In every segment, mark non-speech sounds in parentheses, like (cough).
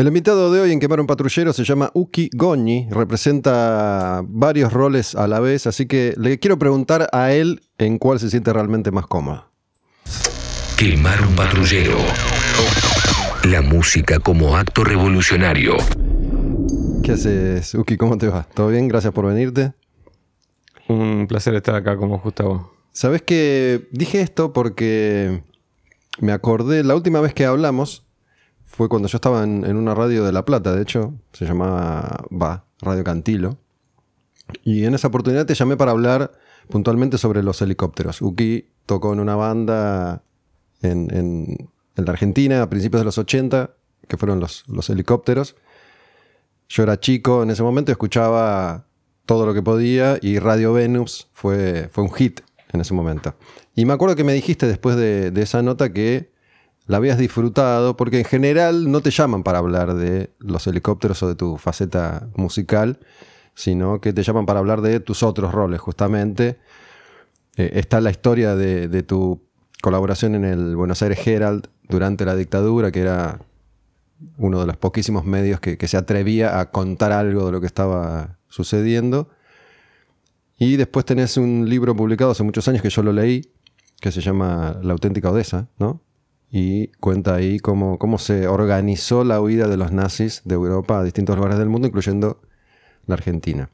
El invitado de hoy en Quemar un Patrullero se llama Uki Goñi, representa varios roles a la vez, así que le quiero preguntar a él en cuál se siente realmente más cómodo. Quemar un patrullero. La música como acto revolucionario. ¿Qué haces, Uki? ¿Cómo te va? ¿Todo bien? Gracias por venirte. Un placer estar acá como Gustavo. Sabes que dije esto porque me acordé, la última vez que hablamos fue cuando yo estaba en, una radio de La Plata, de hecho, se llamaba, va, Radio Cantilo. Y en esa oportunidad te llamé para hablar puntualmente sobre los helicópteros. Uki tocó en una banda en, en- en la Argentina a principios de los 80, que fueron los, los helicópteros. Yo era chico en ese momento, escuchaba todo lo que podía y Radio Venus fue, fue un hit en ese momento. Y me acuerdo que me dijiste después de, de esa nota que la habías disfrutado, porque en general no te llaman para hablar de los helicópteros o de tu faceta musical, sino que te llaman para hablar de tus otros roles, justamente. Eh, está la historia de, tu colaboración en el Buenos Aires Herald durante la dictadura, que era uno de los poquísimos medios que, que se atrevía a contar algo de lo que estaba sucediendo. Y después tenés un libro publicado hace muchos años que yo lo leí, que se llama La auténtica Odessa, ¿no? Y cuenta ahí cómo, cómo se organizó la huida de los nazis de Europa a distintos lugares del mundo, incluyendo la Argentina.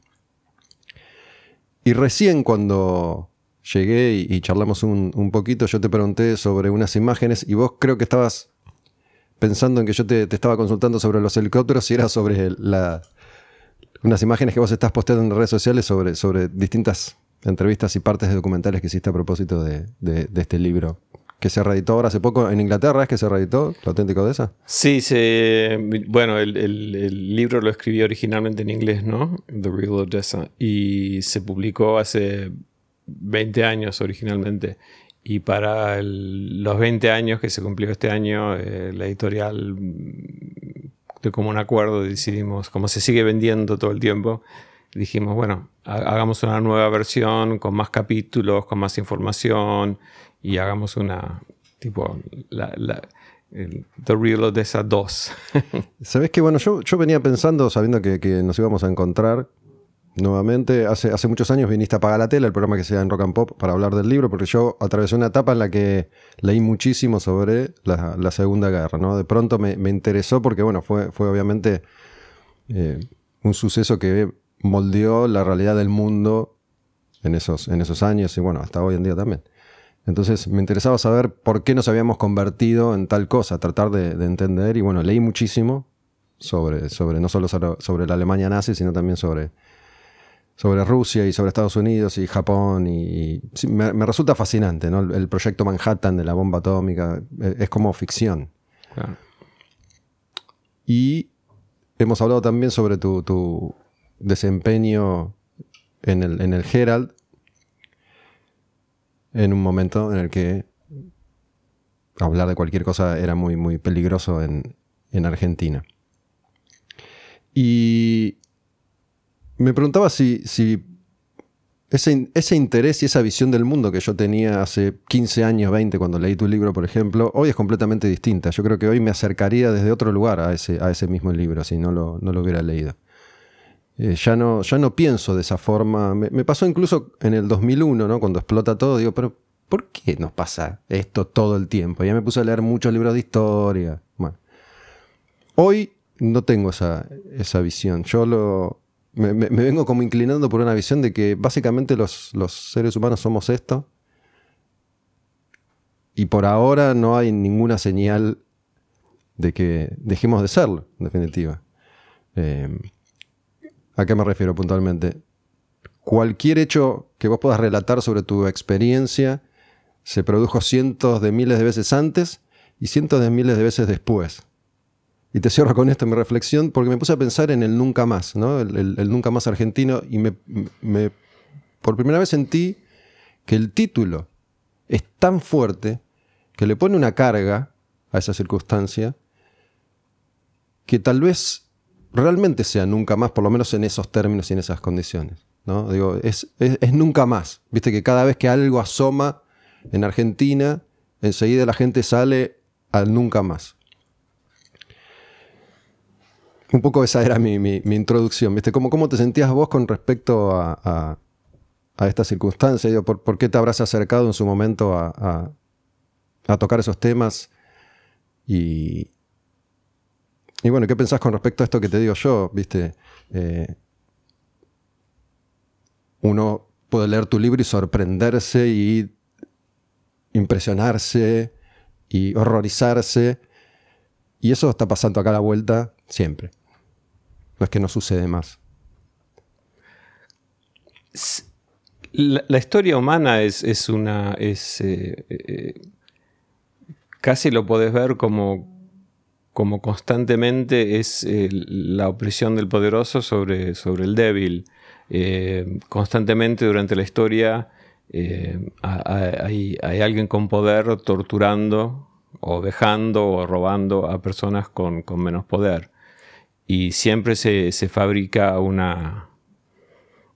Y recién cuando llegué y, charlamos un, un poquito, yo te pregunté sobre unas imágenes y vos creo que estabas pensando en que yo te, te estaba consultando sobre los helicópteros y era sobre unas imágenes que vos estás posteando en redes sociales sobre, sobre distintas entrevistas y partes de documentales que hiciste a propósito de- de este libro, que se reeditó ahora hace poco en Inglaterra, ¿es que se reeditó? ¿La auténtica Odessa? Sí, se, bueno, el, el- el libro lo escribí originalmente en inglés, ¿no? The Real Odessa. Y se publicó hace 20 años originalmente. Y para el- los 20 años que se cumplió este año, eh, la editorial, mm, de común acuerdo, decidimos, como se sigue vendiendo todo el tiempo, dijimos, bueno, ha- hagamos una nueva versión con más capítulos, con más información y hagamos una, tipo, la, The Real Odessa (laughs) 2. Sabes que bueno, yo, yo venía pensando, sabiendo que, que nos íbamos a encontrar nuevamente, hace, hace muchos años viniste a Pagar la Tela, el programa que se da en Rock and Pop, para hablar del libro, porque yo atravesé una etapa en la que leí muchísimo sobre la, la Segunda Guerra, ¿no? De pronto me, me interesó porque, bueno, fue, fue obviamente eh, un suceso que moldeó la realidad del mundo en esos, en esos años y, bueno, hasta hoy en día también. Entonces me interesaba saber por qué nos habíamos convertido en tal cosa, tratar de, de entender. Y bueno, leí muchísimo sobre, sobre no solo sobre, la Alemania nazi, sino también sobre, sobre Rusia y sobre Estados Unidos y Japón. Y, y sí, me, me resulta fascinante, ¿no? El, el proyecto Manhattan de la bomba atómica eh, es como ficción. Claro. Y hemos hablado también sobre tu, tu desempeño en el, en el Herald, en un momento en el que hablar de cualquier cosa era muy, muy peligroso en, en Argentina. Y me preguntaba si, si ese, ese interés y esa visión del mundo que yo tenía hace 15 años, 20, cuando leí tu libro, por ejemplo, hoy es completamente distinta. Yo creo que hoy me acercaría desde otro lugar a ese, a ese mismo libro si no lo, no lo hubiera leído. Eh, ya, no, ya no pienso de esa forma. Me, pasó incluso en el 2001, ¿no? cuando explota todo, digo, pero ¿por qué nos pasa esto todo el tiempo? Ya me puse a leer muchos libros de historia. Hoy no tengo esa, esa visión. Yo lo, me vengo como inclinando por una visión de que básicamente los, los seres humanos somos esto. Y por ahora no hay ninguna señal de que dejemos de serlo, en definitiva. Eh, ¿A qué me refiero puntualmente? Cualquier hecho que vos puedas relatar sobre tu experiencia se produjo cientos de miles de veces antes y cientos de miles de veces después. Y te cierro con esto mi reflexión porque me puse a pensar en el nunca más, ¿no? El, nunca más argentino y me- por primera vez sentí que el título es tan fuerte que le pone una carga a esa circunstancia que tal vez realmente sea nunca más, por lo menos en esos términos y en esas condiciones. ¿no? Digo, es, es- nunca más. Viste que cada vez que algo asoma en Argentina, enseguida la gente sale al nunca más. Un poco esa era mi, introducción, ¿viste? ¿Cómo, ¿Cómo, te sentías vos con respecto a, esta circunstancia? ¿por, qué te habrás acercado en su momento a, tocar esos temas? Y, y bueno, ¿qué pensás con respecto a esto que te digo yo? ¿Viste? Eh, uno puede leer tu libro y sorprenderse y impresionarse y horrorizarse. Y eso está pasando acá a la vuelta siempre. No es que no sucede más. La, historia humana es, una. Es, eh, eh, casi lo podés ver como, como constantemente es eh, la opresión del poderoso sobre, sobre el débil. constantemente durante la historia hay, hay, alguien con poder torturando o dejando o robando a personas con, con menos poder y siempre se, fabrica una,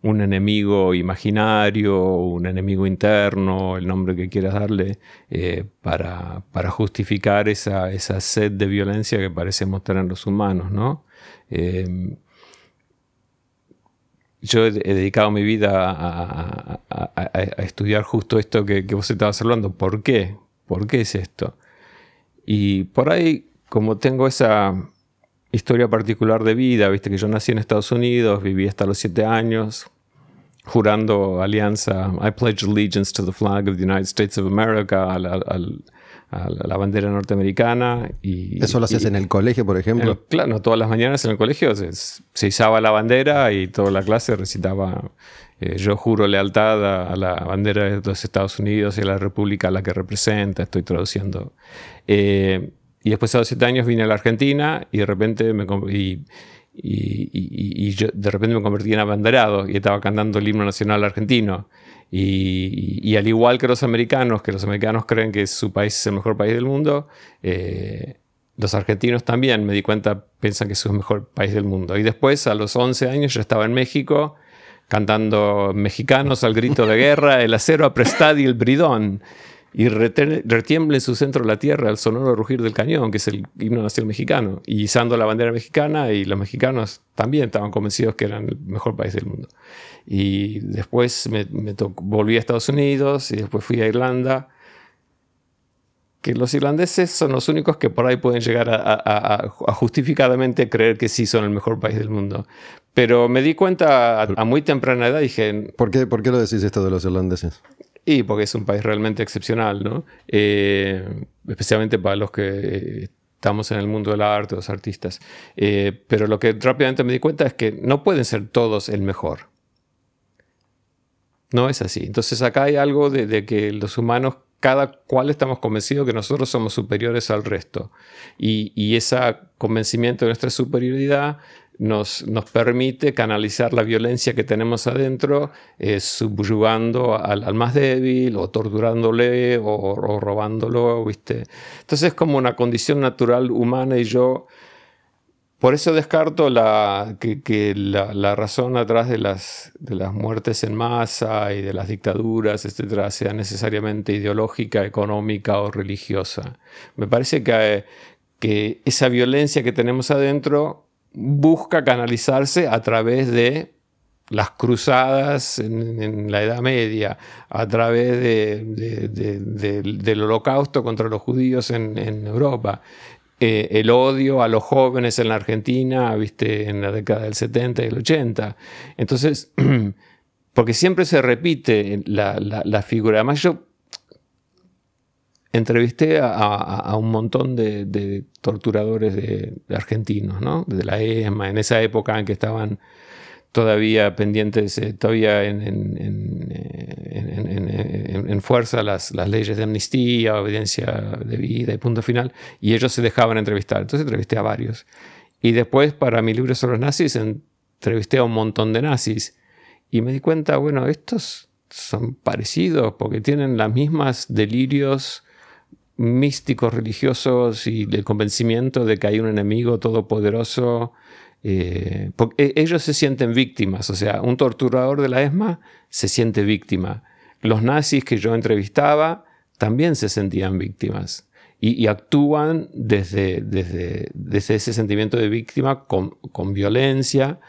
un enemigo imaginario, un enemigo interno, el nombre que quieras darle, eh, para, justificar esa, sed de violencia que parecemos tener los humanos, ¿no? Eh, yo he dedicado mi vida a, estudiar justo esto que, que, vos estabas hablando. ¿Por qué? ¿Por qué es esto? Y por ahí, como tengo esa, historia particular de vida, viste que yo nací en Estados Unidos, viví hasta los siete años, jurando alianza, I pledge allegiance to the flag of the United States of America, a la, bandera norteamericana. Y, ¿Eso lo haces en el colegio, por ejemplo? claro, todas las mañanas en el colegio se, se izaba la bandera y toda la clase recitaba eh, yo juro lealtad a, la bandera de los Estados Unidos y a la república a la que representa, estoy traduciendo. Eh, y después a los siete años vine a la Argentina y de repente me, y, y, yo de repente me convertí en abanderado y estaba cantando el himno nacional argentino. Y, al igual que los americanos, que los americanos creen que su país es el mejor país del mundo, eh, los argentinos también, me di cuenta, piensan que es el mejor país del mundo. Y después, a los 11 años, yo estaba en México cantando mexicanos al grito de guerra, el acero aprestad y el bridón y retiemble en su centro la tierra el sonoro rugir del cañón, que es el himno nacional mexicano, y izando la bandera mexicana, y los mexicanos también estaban convencidos que eran el mejor país del mundo. Y después me, volví a Estados Unidos y después fui a Irlanda, que los irlandeses son los únicos que por ahí pueden llegar a, justificadamente creer que sí son el mejor país del mundo. Pero me di cuenta a, muy temprana edad, dije... ¿Por qué, ¿Por qué lo decís esto de los irlandeses? Y porque es un país realmente excepcional, ¿no? Eh, especialmente para los que estamos en el mundo del arte, los artistas. Eh, pero lo que rápidamente me di cuenta es que no pueden ser todos el mejor. No es así. Entonces acá hay algo de, de que los humanos cada cual estamos convencidos que nosotros somos superiores al resto. Y, y ese convencimiento de nuestra superioridad nos, permite canalizar la violencia que tenemos adentro, eh, subyugando al, más débil o torturándole o, robándolo, ¿viste? Entonces es como una condición natural humana y yo... Por eso descarto la, que, la, razón atrás de las, de las muertes en masa y de las dictaduras, etcétera, sea necesariamente ideológica, económica o religiosa. Me parece que, que esa violencia que tenemos adentro busca canalizarse a través de las cruzadas en, la Edad Media, a través del holocausto contra los judíos en, Europa, eh, el odio a los jóvenes en la Argentina, viste, en la década del 70 y el 80. Entonces, (clears throat) porque siempre se repite la, la figura. Además, yo entrevisté a, un montón de, torturadores de, argentinos, ¿no? De la ESMA, en esa época en que estaban todavía pendientes, eh, todavía en, en, fuerza las, las, leyes de amnistía, obediencia de vida y punto final, y ellos se dejaban entrevistar. Entonces entrevisté a varios. Y después, para mi libro sobre los nazis, entrevisté a un montón de nazis. Y me di cuenta, bueno, estos son parecidos porque tienen las mismas delirios místicos religiosos y el convencimiento de que hay un enemigo todopoderoso. Eh, porque ellos se sienten víctimas, o sea, un torturador de la ESMA se siente víctima. Los nazis que yo entrevistaba también se sentían víctimas. y, actúan desde, desde, desde, ese sentimiento de víctima con, con, violencia.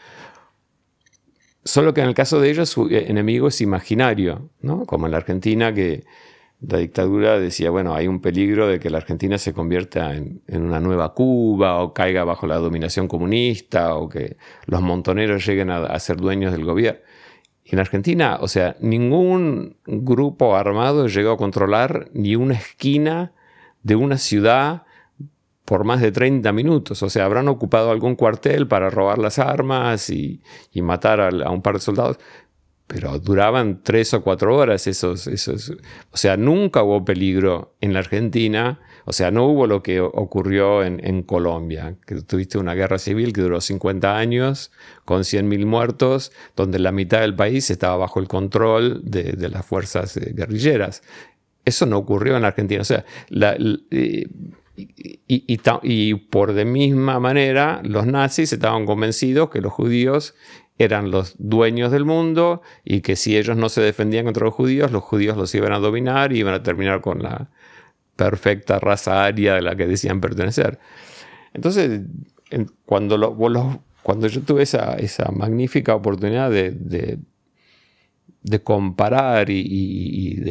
Solo que en el caso de ellos su enemigo es imaginario, ¿no? como en la Argentina que la dictadura decía, bueno, hay un peligro de que la Argentina se convierta en, una nueva Cuba o caiga bajo la dominación comunista o que los montoneros lleguen a, ser dueños del gobierno. Y en Argentina, o sea, ningún grupo armado llegó a controlar ni una esquina de una ciudad por más de 30 minutos. O sea, habrán ocupado algún cuartel para robar las armas y, matar a, un par de soldados, pero duraban tres o cuatro horas esos, esos, o sea, nunca hubo peligro en la Argentina, o sea, no hubo lo que ocurrió en, Colombia, que tuviste una guerra civil que duró 50 años, con 100.000 muertos, donde la mitad del país estaba bajo el control de, las fuerzas eh, guerrilleras. Eso no ocurrió en la Argentina, o sea, y, y por de misma manera los nazis estaban convencidos que los judíos eran los dueños del mundo y que si ellos no se defendían contra los judíos, los judíos los iban a dominar y iban a terminar con la perfecta raza aria de la que decían pertenecer. Entonces, cuando, cuando yo tuve esa, esa magnífica oportunidad de, de, comparar y,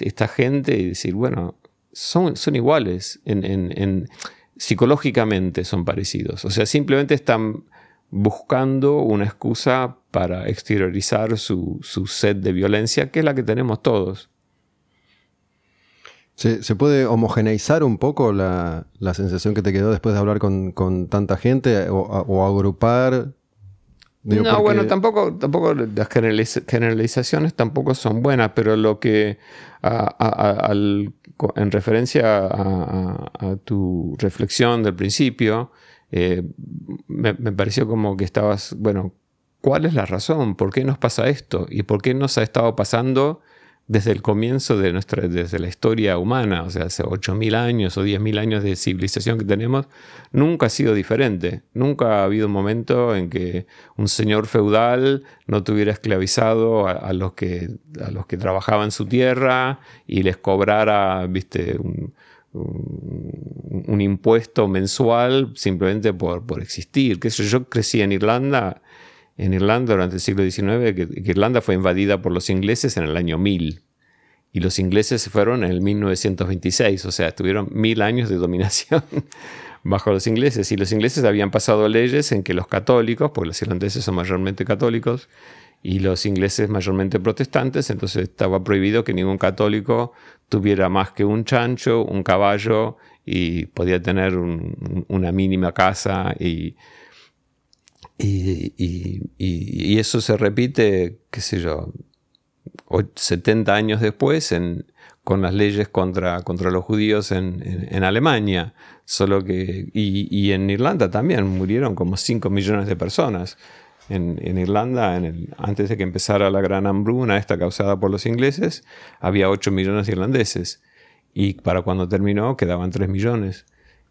esta gente y decir, bueno, son, son iguales, en, psicológicamente son parecidos. O sea, simplemente están buscando una excusa para exteriorizar su, sed de violencia, que es la que tenemos todos. ¿Se, puede homogeneizar un poco la, sensación que te quedó después de hablar con, tanta gente o, agrupar? no, bueno, tampoco, tampoco las generalizaciones tampoco son buenas, pero lo que en referencia a, tu reflexión del principio, eh, me, pareció como que estabas, bueno, ¿cuál es la razón? ¿Por qué nos pasa esto? ¿Y por qué nos ha estado pasando desde el comienzo de nuestra, desde la historia humana? O sea, hace 8.000 años o 10.000 años de civilización que tenemos, nunca ha sido diferente. Nunca ha habido un momento en que un señor feudal no tuviera esclavizado a, los, que, a los que trabajaban su tierra y les cobrara, viste, un un, impuesto mensual simplemente por, por existir. Que yo crecí en Irlanda, en Irlanda durante el siglo XIX, que, Irlanda fue invadida por los ingleses en el año 1000. Y los ingleses se fueron en el 1926, o sea, tuvieron mil años de dominación (laughs) bajo los ingleses. Y los ingleses habían pasado leyes en que los católicos, porque los irlandeses son mayormente católicos, y los ingleses mayormente protestantes, entonces estaba prohibido que ningún católico tuviera más que un chancho, un caballo y podía tener una mínima casa y, y, eso se repite, qué sé yo, 70 años después en, con las leyes contra, contra los judíos en, en, Alemania, solo que, y, en Irlanda también murieron como 5 millones de personas en, Irlanda, antes de que empezara la gran hambruna, esta causada por los ingleses, había 8 millones de irlandeses. Y para cuando terminó quedaban 3 millones.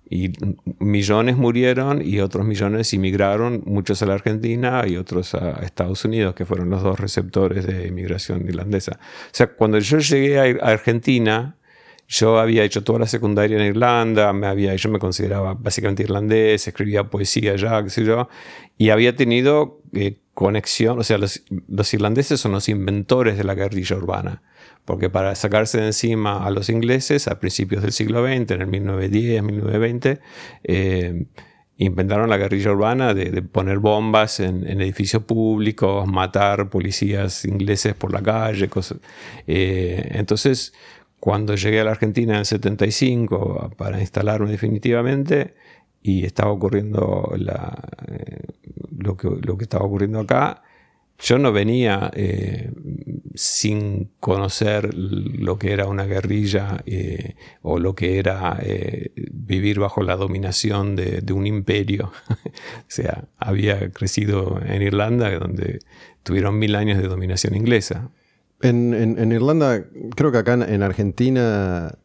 Y millones murieron y otros millones inmigraron, muchos a la Argentina y otros a Estados Unidos, que fueron los dos receptores de inmigración irlandesa. O sea, cuando yo llegué a Argentina, yo había hecho toda la secundaria en Irlanda, me había, yo me consideraba básicamente irlandés, escribía poesía ya, qué sé yo, y había tenido eh, conexión, o sea, los, irlandeses son los inventores de la guerrilla urbana, porque para sacarse de encima a los ingleses a principios del siglo XX, en el 1910, 1920, eh, inventaron la guerrilla urbana de, poner bombas en, edificios públicos, matar policías ingleses por la calle, cosas. Eh, entonces, cuando llegué a la Argentina en el 75 para instalarme definitivamente y estaba ocurriendo eh, lo, que, estaba ocurriendo acá, yo no venía eh, sin conocer lo que era una guerrilla eh, o lo que era vivir bajo la dominación de un imperio. (laughs) o sea, había crecido en Irlanda, donde tuvieron mil años de dominación inglesa. En, Irlanda, creo que acá en, Argentina,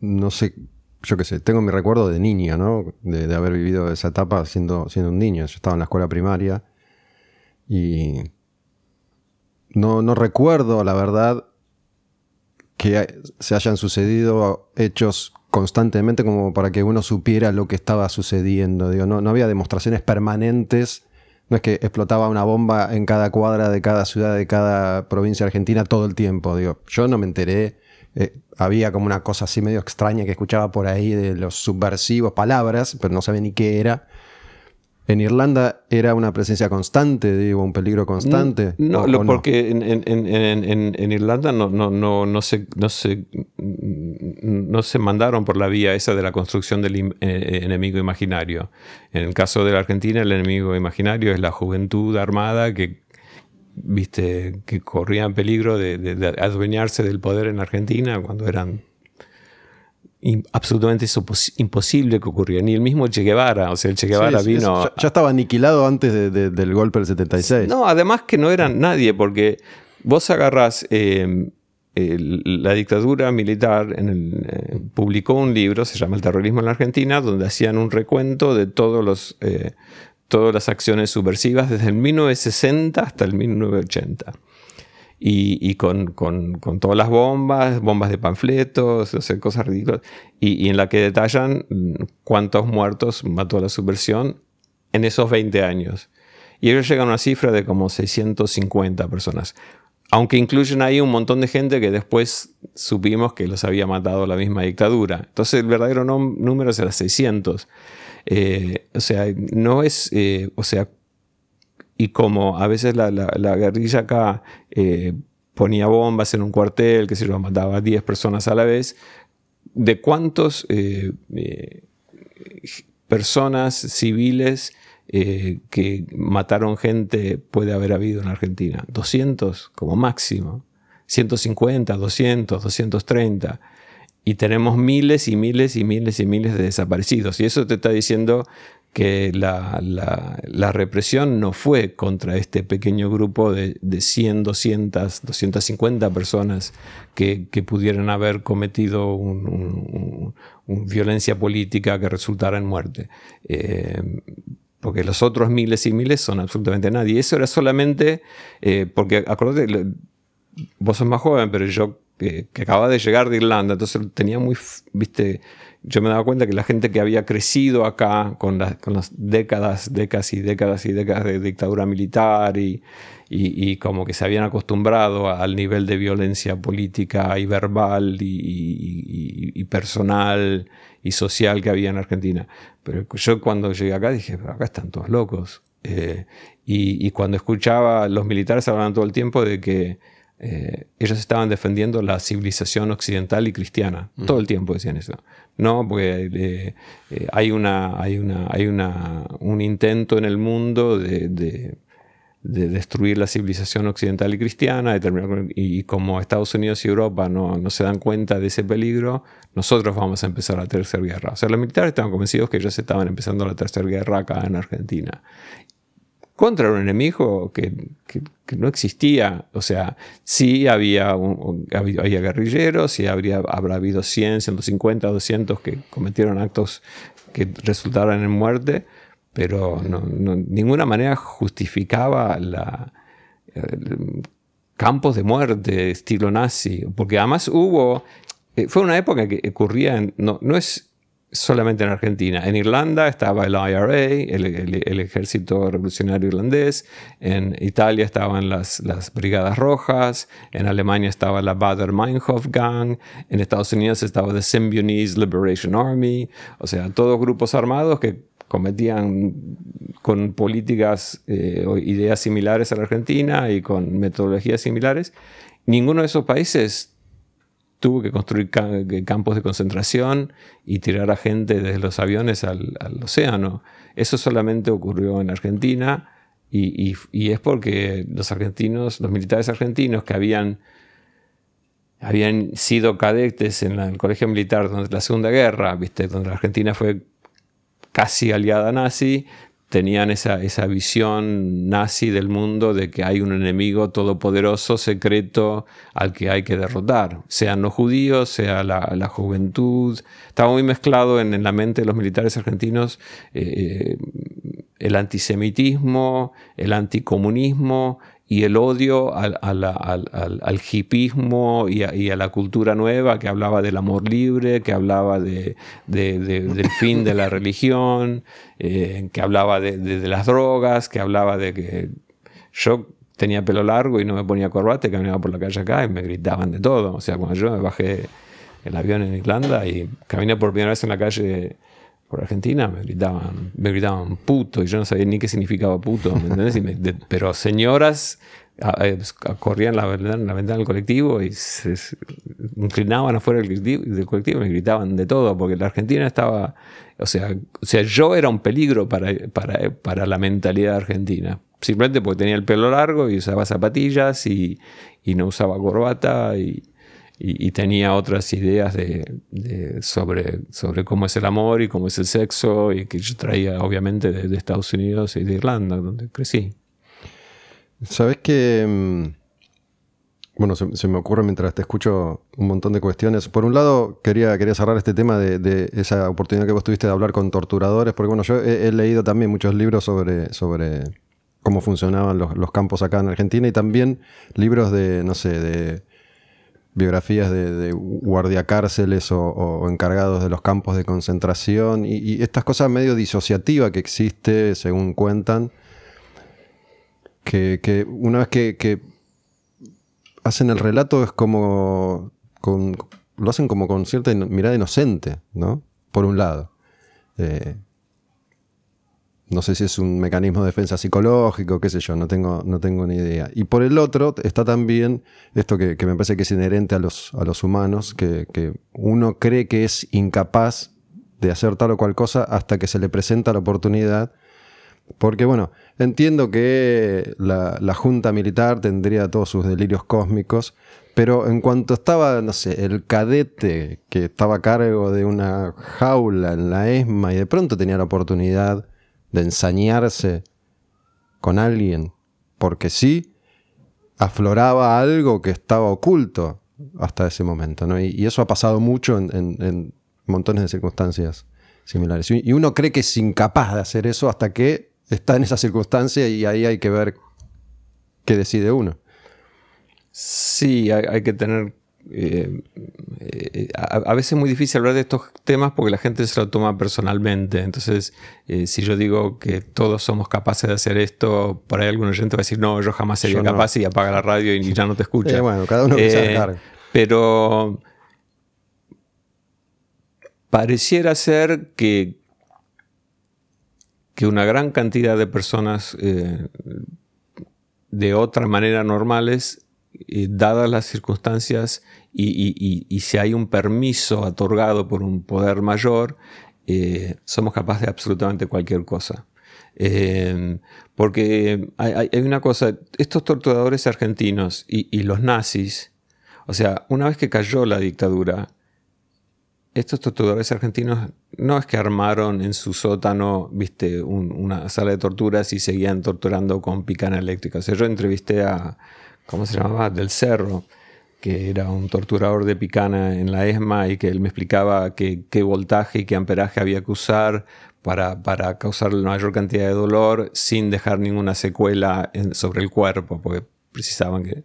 no sé, yo qué sé, tengo mi recuerdo de niña, ¿no? De, haber vivido esa etapa siendo, siendo un niño. Yo estaba en la escuela primaria y no, no recuerdo, la verdad, que se hayan sucedido hechos constantemente como para que uno supiera lo que estaba sucediendo. Digo, no, no había demostraciones permanentes. No es que explotaba una bomba en cada cuadra de cada ciudad, de cada provincia argentina todo el tiempo. Digo, yo no me enteré. Eh, había como una cosa así medio extraña que escuchaba por ahí de los subversivos, palabras, pero no sabía ni qué era. En Irlanda era una presencia constante, digo, un peligro constante. No, porque En, Irlanda no, no, no, no, se, no, se, no se mandaron por la vía esa de la construcción del eh, enemigo imaginario. En el caso de la Argentina, el enemigo imaginario es la juventud armada que viste que corría en peligro de, de adueñarse del poder en Argentina cuando eran absolutamente imposible que ocurriera. Ni el mismo Che Guevara, o sea, el Che Guevara vino... Ya, estaba aniquilado antes del golpe del 76. No, además que no eran nadie, porque vos agarrás... Em, la dictadura militar en eh, publicó un libro, se llama El terrorismo en la Argentina, donde hacían un recuento de todos los, eh, todas las acciones subversivas desde el 1960 hasta el 1980 y, con, todas las bombas, bombas de panfletos, cosas ridículas, y, en la que detallan cuántos muertos mató la subversión en esos 20 años. Y ellos llegan a una cifra de como 650 personas. Aunque incluyen ahí un montón de gente que después supimos que los había matado la misma dictadura. Entonces el verdadero número era 600. Eh, o sea, no es, eh, o sea, y como a veces la, guerrilla acá eh, ponía bombas en un cuartel, que se lo mataba a 10 personas a la vez, ¿de cuántos eh, eh, personas civiles que mataron gente puede haber habido en Argentina? 200 como máximo, 150, 200, 230 y tenemos miles y miles y miles y miles de desaparecidos. Y eso te está diciendo que la, la, represión no fue contra este pequeño grupo de, de 100, 200, 250 personas que, que pudieran haber cometido un, violencia política que resultara en muerte. Eh, porque los otros miles y miles son absolutamente nadie. Eso era solamente, eh, porque acuérdate, vos sos más joven, pero yo que, que acababa de llegar de Irlanda, entonces tenía muy, viste, yo me daba cuenta que la gente que había crecido acá con, con las décadas, décadas y décadas y décadas de dictadura militar y, y, como que se habían acostumbrado al nivel de violencia política y verbal y, personal y social que había en Argentina. Pero yo cuando llegué acá dije, acá están todos locos. Eh, y, cuando escuchaba, los militares hablaban todo el tiempo de que eh, ellos estaban defendiendo la civilización occidental y cristiana. Todo el tiempo decían eso. No, porque eh, eh, hay, una, hay, una, hay una, un intento en el mundo de, de, destruir la civilización occidental y cristiana, y, como Estados Unidos y Europa no, no, se dan cuenta de ese peligro, nosotros vamos a empezar la tercera guerra. O sea, los militares estaban convencidos que ellos estaban empezando la tercera guerra acá en Argentina contra un enemigo que, no existía. O sea, sí había, había, guerrilleros, sí habría, habrá habido 100, 150, 200 que cometieron actos que resultaron en muerte, pero no, ninguna manera justificaba la, campos de muerte estilo nazi, porque además hubo, eh, fue una época que ocurría, no, no es solamente en Argentina. En Irlanda estaba el IRA, el, Ejército Revolucionario Irlandés. En Italia estaban las, Brigadas Rojas. En Alemania estaba la Bader-Meinhof Gang. En Estados Unidos estaba the Symbionese Liberation Army. O sea, todos grupos armados que cometían con políticas eh, o ideas similares a la Argentina y con metodologías similares. Ninguno de esos países tuvo que construir campos de concentración y tirar a gente desde los aviones al, océano. Eso solamente ocurrió en Argentina y, es porque los argentinos, los militares argentinos que habían, habían sido cadetes en el colegio militar durante la Segunda Guerra, ¿viste? donde la Argentina fue casi aliada nazi, tenían esa, esa, visión nazi del mundo de que hay un enemigo todopoderoso, secreto, al que hay que derrotar, sean los judíos, sea la, juventud. Estaba muy mezclado en, la mente de los militares argentinos eh, el antisemitismo, el anticomunismo y el odio al, al, al, al hipismo y a, y a, la cultura nueva que hablaba del amor libre, que hablaba de, de, del fin de la (laughs) religión, eh, que hablaba de, las drogas, que hablaba de que yo tenía pelo largo y no me ponía corbata caminaba por la calle acá y me gritaban de todo. O sea, cuando yo me bajé el avión en Irlanda y caminé por primera vez en la calle por Argentina me gritaban, me gritaban puto y yo no sabía ni qué significaba puto, ¿me entendés? pero señoras eh, corrían la, la ventana del colectivo y se, inclinaban afuera del colectivo, del colectivo, y me gritaban de todo, porque la Argentina estaba, o sea, o sea yo era un peligro para, para, para la mentalidad argentina, simplemente porque tenía el pelo largo y usaba zapatillas y, y no usaba corbata y, y, tenía otras ideas de, sobre, sobre cómo es el amor y cómo es el sexo, y que yo traía obviamente de, Estados Unidos y de Irlanda, donde crecí. Sabes que, mm, bueno, se, me ocurre mientras te escucho un montón de cuestiones. Por un lado, quería, quería cerrar este tema de, esa oportunidad que vos tuviste de hablar con torturadores, porque bueno, yo he, leído también muchos libros sobre, sobre cómo funcionaban los, los campos acá en Argentina y también libros de, no sé, de biografías de, guardiacárceles o, encargados de los campos de concentración y, estas cosas medio disociativa que existe, según cuentan, que, una vez que, hacen el relato es como, lo hacen como con cierta mirada inocente, ¿no? Por un lado. Eh, no sé si es un mecanismo de defensa psicológico, qué sé yo, no tengo, no tengo ni idea. Y por el otro está también esto que, me parece que es inherente a los, a los humanos, que, uno cree que es incapaz de hacer tal o cual cosa hasta que se le presenta la oportunidad. Porque bueno, entiendo que la, la Junta Militar tendría todos sus delirios cósmicos, pero en cuanto estaba, no sé, el cadete que estaba a cargo de una jaula en la ESMA y de pronto tenía la oportunidad de ensañarse con alguien, porque sí, afloraba algo que estaba oculto hasta ese momento. ¿no? Y, eso ha pasado mucho en, montones de circunstancias similares. Y uno cree que es incapaz de hacer eso hasta que está en esa circunstancia y ahí hay que ver qué decide uno. Sí, hay que tener eh, eh, a, veces es muy difícil hablar de estos temas porque la gente se lo toma personalmente. Entonces, eh, si yo digo que todos somos capaces de hacer esto, por ahí algún oyente va a decir, no, yo jamás sería capaz y apaga la radio y ya no te escucha. bueno, cada uno Pero pareciera ser que, que una gran cantidad de personas de otra manera normales, dadas las circunstancias, y, si hay un permiso otorgado por un poder mayor, eh, somos capaces de absolutamente cualquier cosa. Eh, porque hay, una cosa, estos torturadores argentinos y, los nazis, o sea, una vez que cayó la dictadura, estos torturadores argentinos no es que armaron en su sótano, viste, una sala de torturas y seguían torturando con picana eléctrica. Yo entrevisté a, ¿cómo se llamaba? Del Cerro, que era un torturador de picana en la ESMA y que él me explicaba qué voltaje y qué amperaje había que usar para, para, causar la mayor cantidad de dolor sin dejar ninguna secuela sobre el cuerpo, porque precisaban que...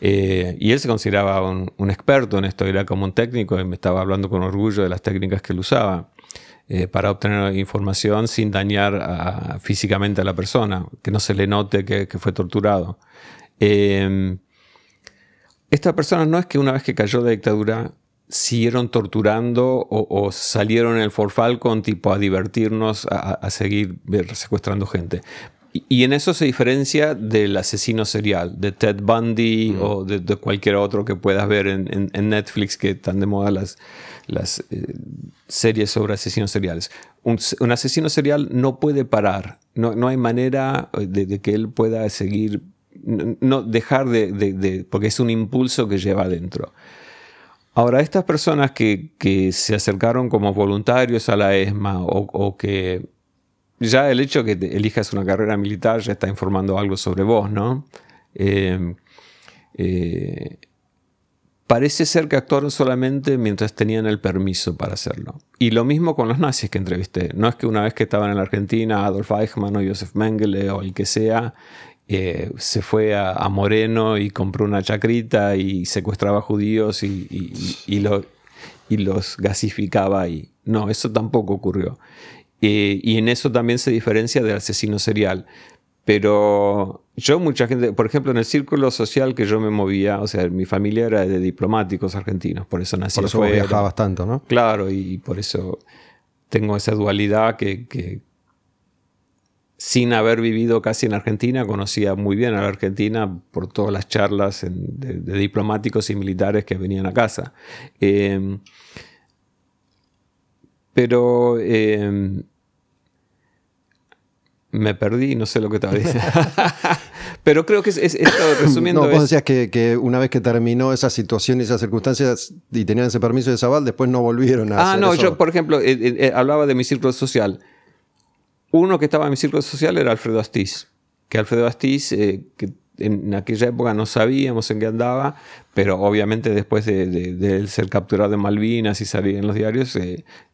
Eh, y él se consideraba un, experto en esto, era como un técnico y me estaba hablando con orgullo de las técnicas que él usaba. Eh, para obtener información sin dañar físicamente a la persona, que no se le note que, que fue torturado. Eh, estas personas no es que una vez que cayó la dictadura siguieron torturando o, salieron en el Fort Falcon tipo a divertirnos, a, seguir secuestrando gente. Y, en eso se diferencia del asesino serial, de Ted Bundy mm. o de, cualquier otro que puedas ver en, Netflix que están de moda las, las eh, series sobre asesinos seriales. Un, asesino serial no puede parar, no, no hay manera de, de, que él pueda seguir no dejar de, porque es un impulso que lleva adentro. Ahora, estas personas que, se acercaron como voluntarios a la ESMA o, que ya el hecho de que elijas una carrera militar ya está informando algo sobre vos, ¿no? Eh, eh, parece ser que actuaron solamente mientras tenían el permiso para hacerlo. Y lo mismo con los nazis que entrevisté. No es que una vez que estaban en la Argentina, Adolf Eichmann o Josef Mengele o el que sea, eh, se fue a, Moreno y compró una chacrita y secuestraba judíos y, y, los gasificaba ahí. No, eso tampoco ocurrió. Eh, y en eso también se diferencia del asesino serial. Pero yo, mucha gente, por ejemplo, en el círculo social que yo me movía, o sea, mi familia era de diplomáticos argentinos, por eso nací. Por eso viajabas tanto, ¿no? Claro, y por eso tengo esa dualidad que, sin haber vivido casi en Argentina, conocía muy bien a la Argentina por todas las charlas de, diplomáticos y militares que venían a casa. Em, pero em, me perdí, no sé lo que estaba diciendo. (laughs) Pero creo que es, esto, resumiendo. No, vos decías que, una vez que terminó esa situación y esas circunstancias y tenían ese permiso de Zabal, después no volvieron a. Ah, no, yo, por ejemplo, eh, eh, eh, hablaba de mi círculo social. Uno que estaba en mi círculo social era Alfredo Astiz. Que Alfredo Astiz, que en aquella época no sabíamos en qué andaba, pero obviamente después de, ser capturado en Malvinas y salir en los diarios,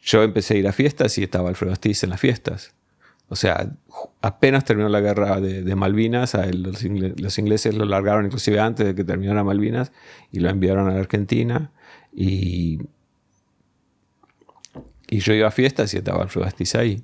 yo empecé a ir a fiestas y estaba Alfredo Astiz en las fiestas. O sea, apenas terminó la guerra de, Malvinas, los, ingleses lo largaron inclusive antes de que terminara Malvinas y lo enviaron a la Argentina. Y, y yo iba a fiestas y estaba Alfredo Astiz ahí.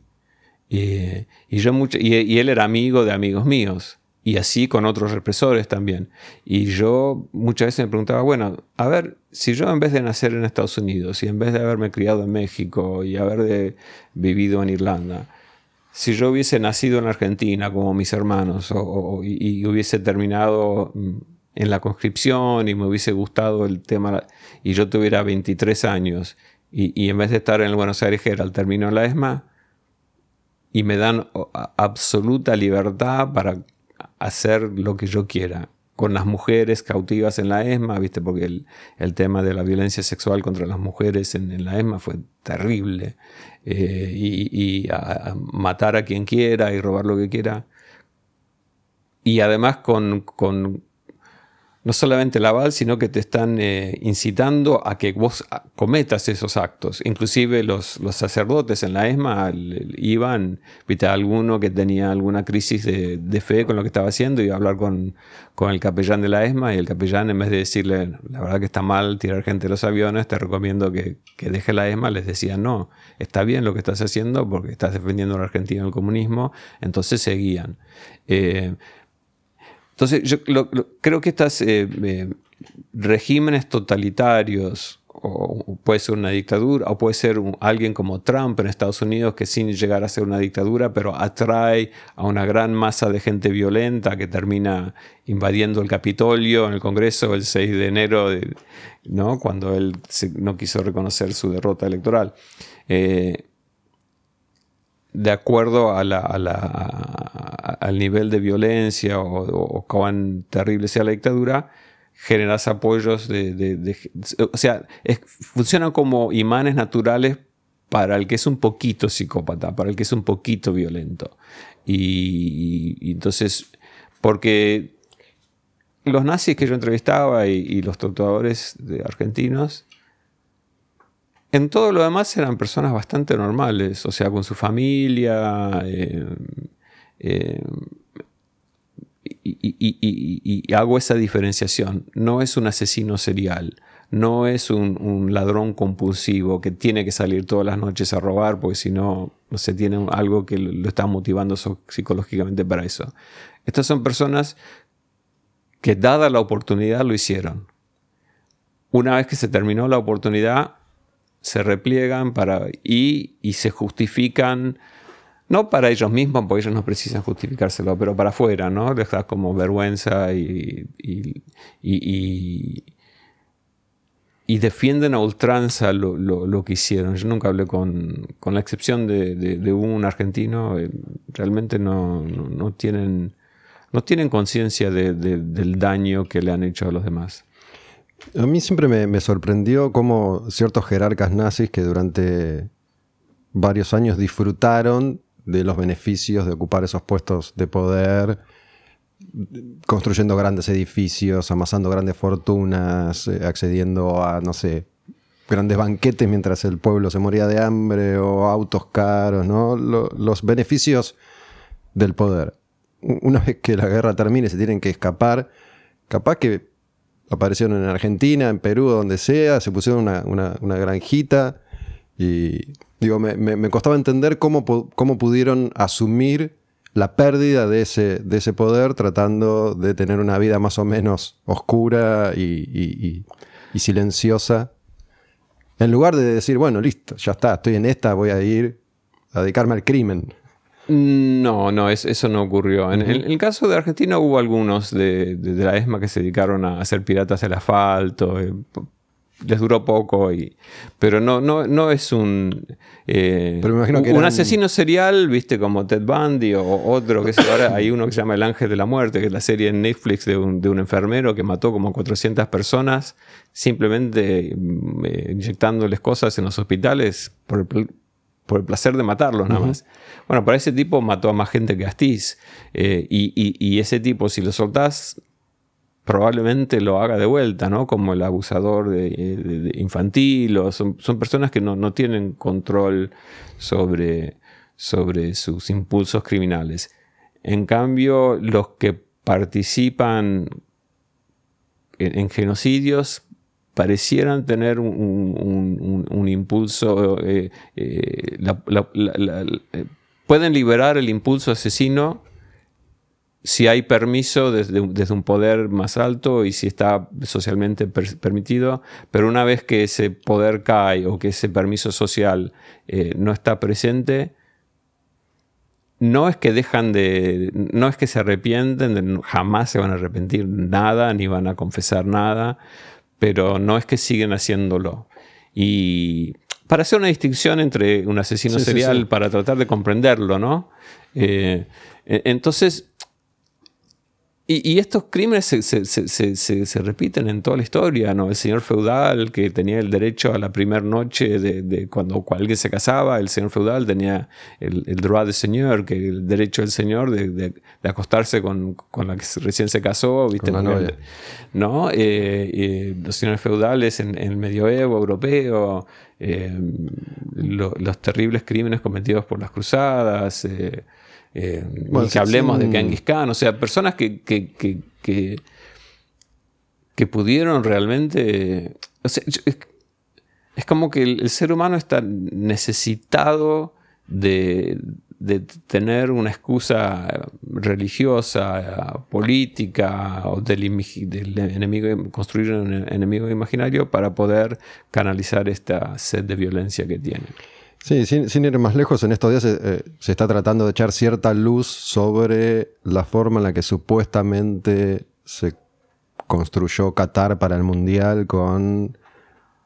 Y, yo mucho, y, él era amigo de amigos míos. Y así con otros represores también. Y yo muchas veces me preguntaba, bueno, a ver, si yo en vez de nacer en Estados Unidos y en vez de haberme criado en México y haber vivido en Irlanda, si yo hubiese nacido en Argentina como mis hermanos y, hubiese terminado mm, en la conscripción y me hubiese gustado el tema y yo tuviera 23 años y, en vez de estar en el Buenos Aires al termino la ESMA y me dan absoluta libertad para hacer lo que yo quiera con las mujeres cautivas en la ESMA, ¿viste? Porque el, tema de la violencia sexual contra las mujeres en, la ESMA fue terrible. Eh, y, matar a quien quiera y robar lo que quiera. Y además con no solamente la aval, sino que te están eh, incitando a que vos cometas esos actos. Inclusive los, los sacerdotes en la ESMA iban, viste, a alguno que tenía alguna crisis de, fe con lo que estaba haciendo, iba a hablar con, con, el capellán de la ESMA y el capellán en vez de decirle, la verdad que está mal tirar gente de los aviones, te recomiendo que, que deje la ESMA, les decía, no, está bien lo que estás haciendo porque estás defendiendo a la Argentina del comunismo, entonces seguían. Eh, entonces, yo creo que estos eh, eh, regímenes totalitarios, o puede ser una dictadura, o puede ser alguien como Trump en Estados Unidos, que sin llegar a ser una dictadura, pero atrae a una gran masa de gente violenta que termina invadiendo el Capitolio en el Congreso el 6 de enero, ¿no? cuando él no quiso reconocer su derrota electoral. Eh, de acuerdo al nivel de violencia o, cuán terrible sea la dictadura, generas apoyos de... o sea, funcionan como imanes naturales para el que es un poquito psicópata, para el que es un poquito violento. Y, entonces, porque los nazis que yo entrevistaba y los torturadores argentinos en todo lo demás eran personas bastante normales, o sea, con su familia. Eh, eh, y, hago esa diferenciación. No es un asesino serial, no es un, ladrón compulsivo que tiene que salir todas las noches a robar porque si no, no se tiene algo que lo está motivando psicológicamente para eso. Estas son personas que dada la oportunidad lo hicieron. Una vez que se terminó la oportunidad, se repliegan para, y, se justifican, no para ellos mismos, porque ellos no precisan justificárselo, pero para afuera, ¿no? Les da como vergüenza y, y, y, defienden a ultranza lo, lo, que hicieron. Yo nunca hablé con, con la excepción de, de, un argentino, eh, realmente no, no, tienen, no tienen conciencia del daño que le han hecho a los demás. A mí siempre me, sorprendió cómo ciertos jerarcas nazis que durante varios años disfrutaron de los beneficios de ocupar esos puestos de poder, construyendo grandes edificios, amasando grandes fortunas, eh, accediendo a, no sé, grandes banquetes mientras el pueblo se moría de hambre o autos caros, ¿no? los beneficios del poder. una vez que la guerra termine se tienen que escapar, capaz que aparecieron en Argentina, en Perú, donde sea, se pusieron una, una, granjita y digo, me, me, costaba entender cómo, cómo, pudieron asumir la pérdida de ese, de ese poder tratando de tener una vida más o menos oscura y, y silenciosa. En lugar de decir, bueno, listo, ya está, estoy en esta, voy a ir a dedicarme al crimen. No, no, eso no ocurrió. En, el caso de Argentina hubo algunos de, la ESMA que se dedicaron a hacer piratas del asfalto. Eh, les duró poco, y, pero no, no, no es un, eh, un asesino serial, viste, como Ted Bundy o otro, que ahora hay uno que se llama El Ángel de la Muerte, que es la serie en Netflix de un, de un enfermero que mató como 400 personas simplemente mm, eh, inyectándoles cosas en los hospitales por el, por el placer de matarlos nada más. Bueno, para ese tipo mató a más gente que Astiz. Eh, y, ese tipo, si lo soltás, probablemente lo haga de vuelta, ¿no? Como el abusador de, infantil. O son, personas que no, tienen control sobre, sobre sus impulsos criminales. En cambio, los que participan en genocidios parecieran tener un, impulso, eh, eh, eh, pueden liberar el impulso asesino si hay permiso desde, un poder más alto y si está socialmente permitido, pero una vez que ese poder cae o que ese permiso social no está presente, no es que dejan de, no es que se arrepienten, jamás se van a arrepentir nada, ni van a confesar nada, pero no es que siguen haciéndolo. Y para hacer una distinción entre un asesino serial, para tratar de comprenderlo, ¿no? Eh, e-, entonces, y, estos crímenes se, repiten en toda la historia, ¿no? El señor feudal que tenía el derecho a la primera noche de, cuando alguien se casaba, el señor feudal tenía el, el droit de señor, que el derecho del señor de, acostarse con, la que recién se casó, ¿viste? ¿No? Eh, eh, los señores feudales en, el medioevo europeo, eh, los terribles crímenes cometidos por las cruzadas. Eh, que hablemos de Genghis Khan, o sea, personas que, que, que, pudieron realmente... es, como que el, ser humano está necesitado de, tener una excusa religiosa, política o del, enemigo, construir un enemigo imaginario para poder canalizar esta sed de violencia que tiene. Sí, sin, ir más lejos, en estos días eh, se, está tratando de echar cierta luz sobre la forma en la que supuestamente se construyó Qatar para el Mundial con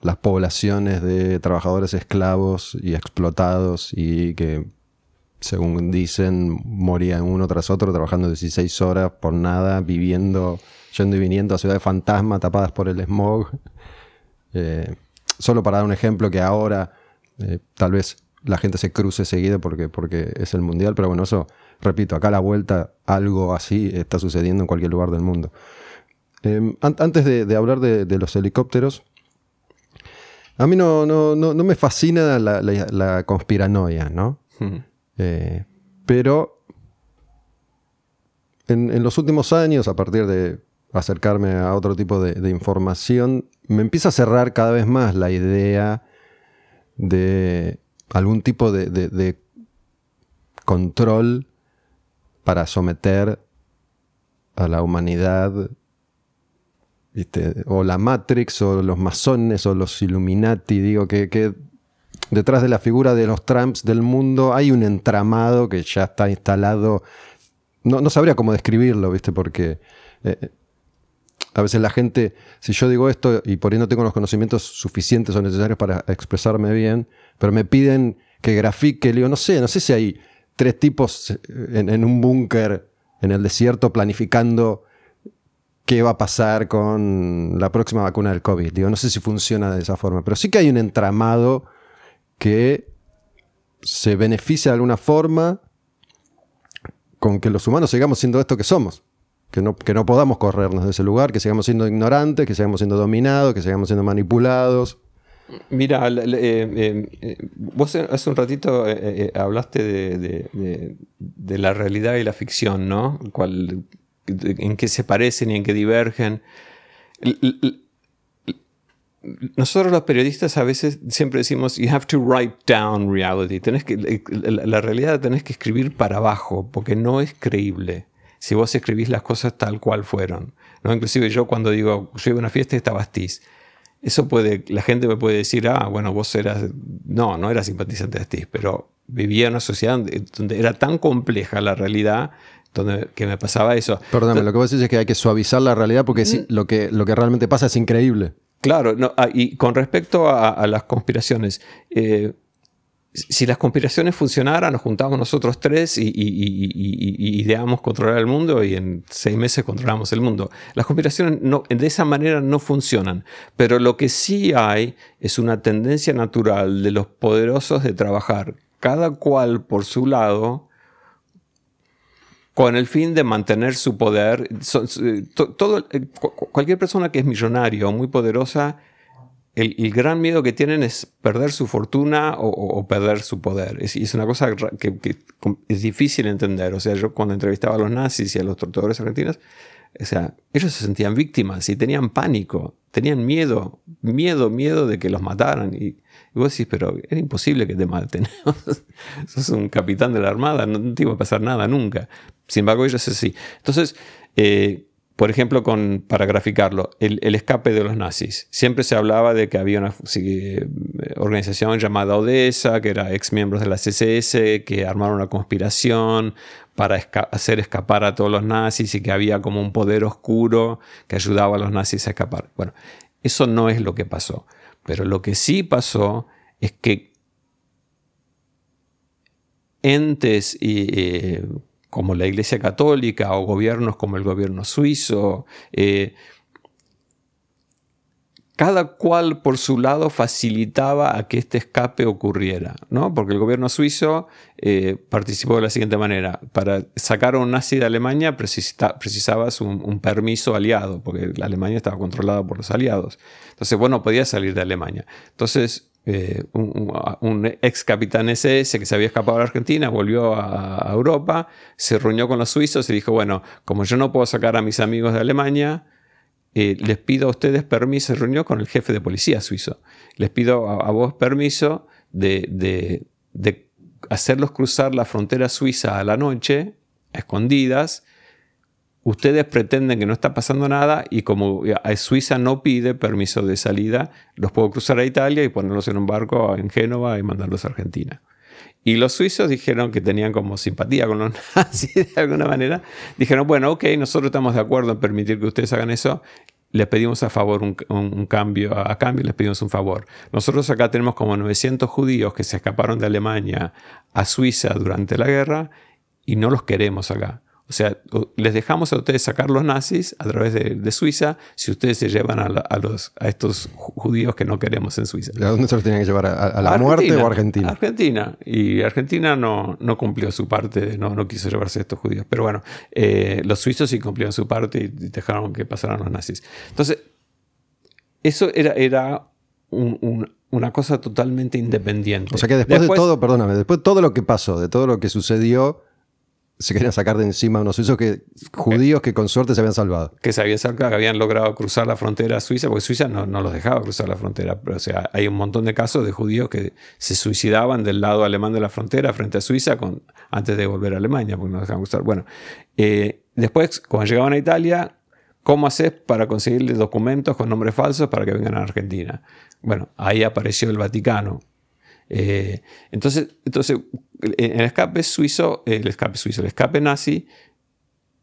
las poblaciones de trabajadores esclavos y explotados y que, según dicen, morían uno tras otro trabajando 16 horas por nada, viviendo, yendo y viniendo a ciudades fantasma tapadas por el smog. Eh, solo para dar un ejemplo que ahora eh, tal vez la gente se cruce seguido porque, porque es el mundial, pero bueno, eso, repito, acá a la vuelta algo así está sucediendo en cualquier lugar del mundo. Em, antes de, hablar de, los helicópteros, a mí no, no, no, me fascina la, conspiranoia, ¿no? Eh, pero en, los últimos años, a partir de acercarme a otro tipo de, de información, me empieza a cerrar cada vez más la idea de algún tipo de, control para someter a la humanidad, o la Matrix, o los masones, o los Illuminati, digo que, detrás de la figura de los Trumps del mundo hay un entramado que ya está instalado. No, no sabría cómo describirlo, ¿viste? Porque eh, a veces la gente, si yo digo esto y por ahí no tengo los conocimientos suficientes o necesarios para expresarme bien, pero me piden que grafique, digo, no sé, no sé si hay tres tipos en, un búnker en el desierto planificando qué va a pasar con la próxima vacuna del COVID. Digo, no sé si funciona de esa forma, pero sí que hay un entramado que se beneficia de alguna forma con que los humanos sigamos siendo esto que somos que no, que no podamos corrernos de ese lugar, que sigamos siendo ignorantes, que sigamos siendo dominados, que sigamos siendo manipulados. Mira, eh, eh, eh, vos hace un ratito hablaste de, la realidad y la ficción, ¿no? en qué se parecen y en qué divergen. Nosotros los periodistas a veces siempre decimos, you have to write down reality. Tenés que, la realidad tenés que escribir para abajo, porque no es creíble si vos escribís las cosas tal cual fueron. ¿no? Inclusive yo cuando digo, yo iba a una fiesta y estaba Astiz eso puede, la gente me puede decir, ah, bueno, vos eras, no, no eras simpatizante de Steve, pero vivía en una sociedad donde, era tan compleja la realidad donde, que me pasaba eso. Perdóname, lo que vos decís es que hay que suavizar la realidad porque mm. lo, que, lo que realmente pasa es increíble. Claro, no, ah, y con respecto a, las conspiraciones, eh, si las conspiraciones funcionaran, nos juntamos nosotros tres y, ideamos controlar el mundo y en seis meses controlamos el mundo. Las conspiraciones no, de esa manera no funcionan, pero lo que sí hay es una tendencia natural de los poderosos de trabajar cada cual por su lado con el fin de mantener su poder. eh, cualquier persona que es millonaria o muy poderosa el, gran miedo que tienen es perder su fortuna o, perder su poder. Es, es una cosa que, es difícil entender. O sea, yo cuando entrevistaba a los nazis y a los torturadores argentinos, o sea, ellos se sentían víctimas y tenían pánico, tenían miedo, miedo, miedo de que los mataran. Y, vos decís, pero era imposible que te maten. (laughs) Sos un capitán de la armada, no te iba a pasar nada nunca. Sin embargo, ellos sí. Entonces, eh, por ejemplo, con, para graficarlo, el, escape de los nazis. Siempre se hablaba de que había una eh, organización llamada Odessa, que era ex miembros de la CSS, que armaron una conspiración para hacer escapar a todos los nazis y que había como un poder oscuro que ayudaba a los nazis a escapar. Bueno, eso no es lo que pasó. Pero lo que sí pasó es que entes y... Eh, como la Iglesia Católica o gobiernos como el gobierno suizo. Eh, cada cual por su lado facilitaba a que este escape ocurriera, ¿no? Porque el gobierno suizo eh, participó de la siguiente manera. Para sacar a un nazi de Alemania precisabas un, permiso aliado, porque Alemania estaba controlada por los aliados. Entonces, bueno, podía salir de Alemania. Entonces, eh, un, ex capitán SS que se había escapado la Argentina, volvió a, Europa, se reunió con los suizos y dijo, bueno, como yo no puedo sacar a mis amigos de Alemania, eh, les pido a ustedes permiso, se reunió con el jefe de policía suizo, les pido a, vos permiso de, de hacerlos cruzar la frontera suiza a la noche, a escondidas, ustedes pretenden que no está pasando nada y como Suiza no pide permiso de salida, los puedo cruzar a Italia y ponerlos en un barco en Génova y mandarlos a Argentina. Y los suizos dijeron que tenían como simpatía con los (laughs) nazis de alguna manera. Dijeron, bueno, ok, nosotros estamos de acuerdo en permitir que ustedes hagan eso. Les pedimos a favor un, cambio, a, cambio les pedimos un favor. Nosotros acá tenemos como 900 judíos que se escaparon de Alemania a Suiza durante la guerra y no los queremos acá. O sea, les dejamos a ustedes sacar los nazis a través de, Suiza si ustedes se llevan a, los, a estos judíos que no queremos en Suiza. ¿A dónde se los tenían que llevar? ¿A, la muerte o a Argentina? Argentina. Y Argentina no, no cumplió su parte, no, no quiso llevarse a estos judíos. Pero bueno, eh, los suizos sí cumplieron su parte y dejaron que pasaran los nazis. Entonces, eso era, era una cosa totalmente independiente. O sea que después, después, de todo, perdóname, después de todo lo que pasó, de todo lo que sucedió, se querían sacar de encima unos suizos que, judíos que con suerte se habían salvado. Que se habían que habían logrado cruzar la frontera suiza, porque Suiza no, los dejaba cruzar la frontera. Pero, o sea, hay un montón de casos de judíos que se suicidaban del lado alemán de la frontera frente a Suiza antes de volver a Alemania, porque no dejaban cruzar. Bueno, eh, después, cuando llegaban a Italia, ¿cómo haces para conseguirles documentos con nombres falsos para que vengan a Argentina? Bueno, ahí apareció el Vaticano eh, entonces, entonces, el escape suizo, el escape suizo, el escape nazi,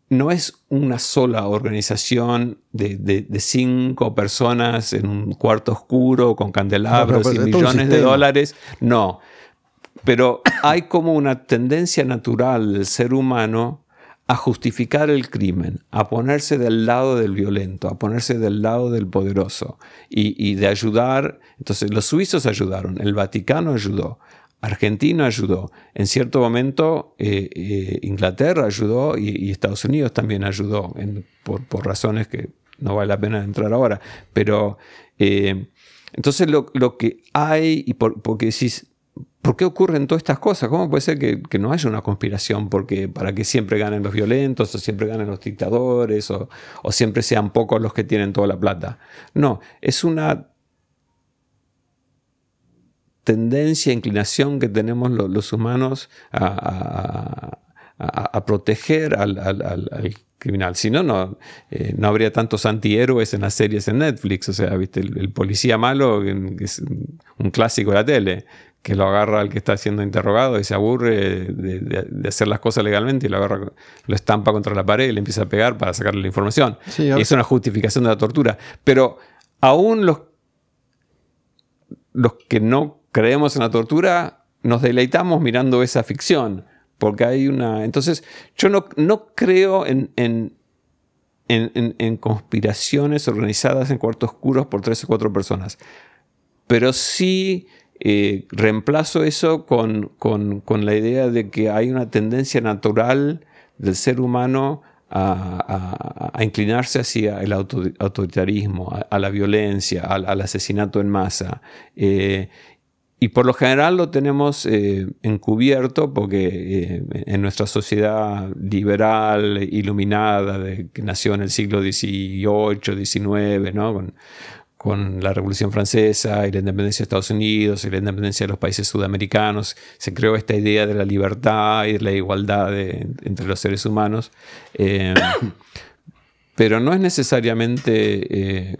no es una sola organización de, cinco personas en un cuarto oscuro con candelabros y millones de dólares. No. Pero hay como una tendencia natural del ser humano a justificar el crimen, a ponerse del lado del violento, a ponerse del lado del poderoso y, de ayudar. Entonces los suizos ayudaron, el Vaticano ayudó, Argentina ayudó, en cierto momento eh, eh, Inglaterra ayudó y, Estados Unidos también ayudó, por, razones que no vale la pena entrar ahora, pero... Eh, entonces lo, que hay, y por, porque decís, ¿por qué ocurren todas estas cosas? ¿Cómo puede ser que, no haya una conspiración porque, para que siempre ganen los violentos o siempre ganen los dictadores o, siempre sean pocos los que tienen toda la plata? No, es una tendencia, inclinación que tenemos los, humanos a, proteger al, criminal. Si no, no, eh, no habría tantos antihéroes en las series en Netflix. O sea, ¿viste? El, policía malo es un clásico de la tele, que lo agarra al que está siendo interrogado y se aburre de, hacer las cosas legalmente y lo agarra, lo estampa contra la pared y le empieza a pegar para sacarle la información. y es una justificación de la tortura. Pero aún los, los que no creemos en la tortura, nos deleitamos mirando esa ficción porque hay una... Entonces, yo no, no creo en, en, en, conspiraciones organizadas en cuartos oscuros por tres o cuatro personas, pero sí eh, reemplazo eso con, con, la idea de que hay una tendencia natural del ser humano a, inclinarse hacia el autoritarismo, a, la violencia, al, asesinato en masa. Eh, y por lo general lo tenemos eh, encubierto porque eh, en nuestra sociedad liberal, iluminada, que nació en el siglo XVIII, XIX, ¿no? Con, la Revolución Francesa y la independencia de Estados Unidos y la independencia de los países sudamericanos, se creó esta idea de la libertad y de la igualdad entre los seres humanos. Eh, (coughs) pero no es necesariamente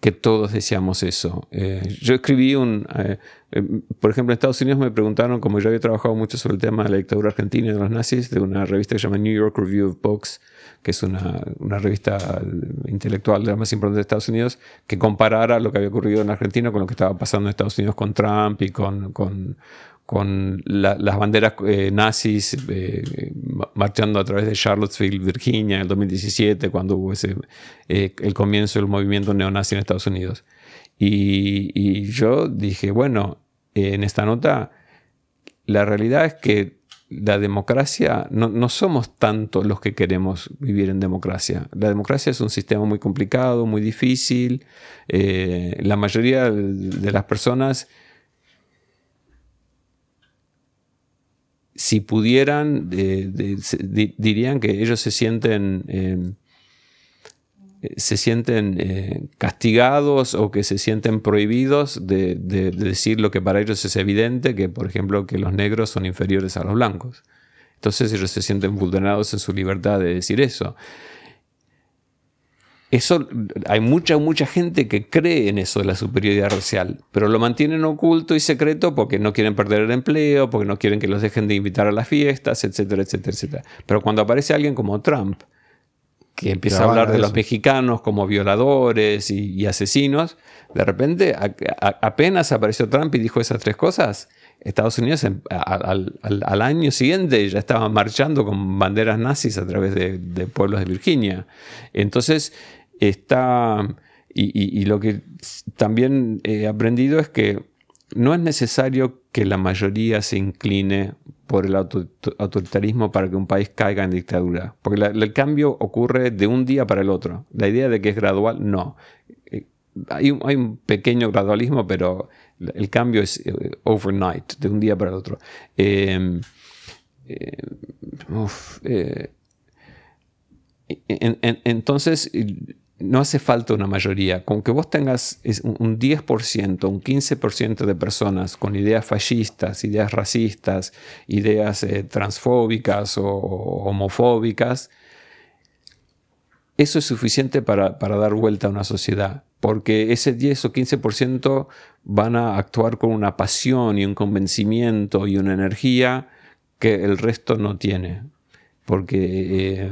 que todos deseamos eso. Eh, yo escribí un, eh, eh, por ejemplo, en Estados Unidos me preguntaron, como yo había trabajado mucho sobre el tema de la dictadura argentina y de los nazis, de una revista que se llama New York Review of Books, que es una, una revista intelectual de las más importantes de Estados Unidos, que comparara lo que había ocurrido en Argentina con lo que estaba pasando en Estados Unidos con Trump y con, con, con las banderas eh, nazis eh, marchando a través de Charlottesville, Virginia, en el 2017, cuando hubo ese, eh, el comienzo del movimiento neonazi en Estados Unidos. Y, yo dije, bueno, en esta nota, la realidad es que la democracia, no, no, somos tanto los que queremos vivir en democracia. La democracia es un sistema muy complicado, muy difícil. la mayoría de las personas si pudieran, dirían que ellos se sienten, em, se sienten eh, castigados o que se sienten prohibidos de, decir lo que para ellos es evidente, que por ejemplo que los negros son inferiores a los blancos. Entonces ellos se sienten vulnerados en su libertad de decir eso. Eso, hay mucha, mucha gente que cree en eso de la superioridad racial, pero lo mantienen oculto y secreto porque no quieren perder el empleo, porque no quieren que los dejen de invitar a las fiestas, etcétera, etcétera, etcétera. Pero cuando aparece alguien como Trump, que empieza a hablar de los mexicanos como violadores y, asesinos, de repente apenas apareció Trump y dijo esas tres cosas, Estados Unidos em, al, año siguiente ya estaba marchando con banderas nazis a través de, de pueblos de Virginia. Entonces, está, y, lo que también he aprendido es que no es necesario que la mayoría se incline por el autoritarismo para que un país caiga en dictadura, porque el cambio ocurre de un día para el otro. La idea de que es gradual, no. Eh, hay un, pequeño gradualismo, pero el cambio es eh, overnight, de un día para el otro. Em, eh, entonces, no hace falta una mayoría. Con que vos tengas un 10%, un 15% de personas con ideas fascistas, ideas racistas, ideas eh, transfóbicas o, homofóbicas, eso es suficiente para, dar vuelta a una sociedad. Porque ese 10 o 15% van a actuar con una pasión y un convencimiento y una energía que el resto no tiene porque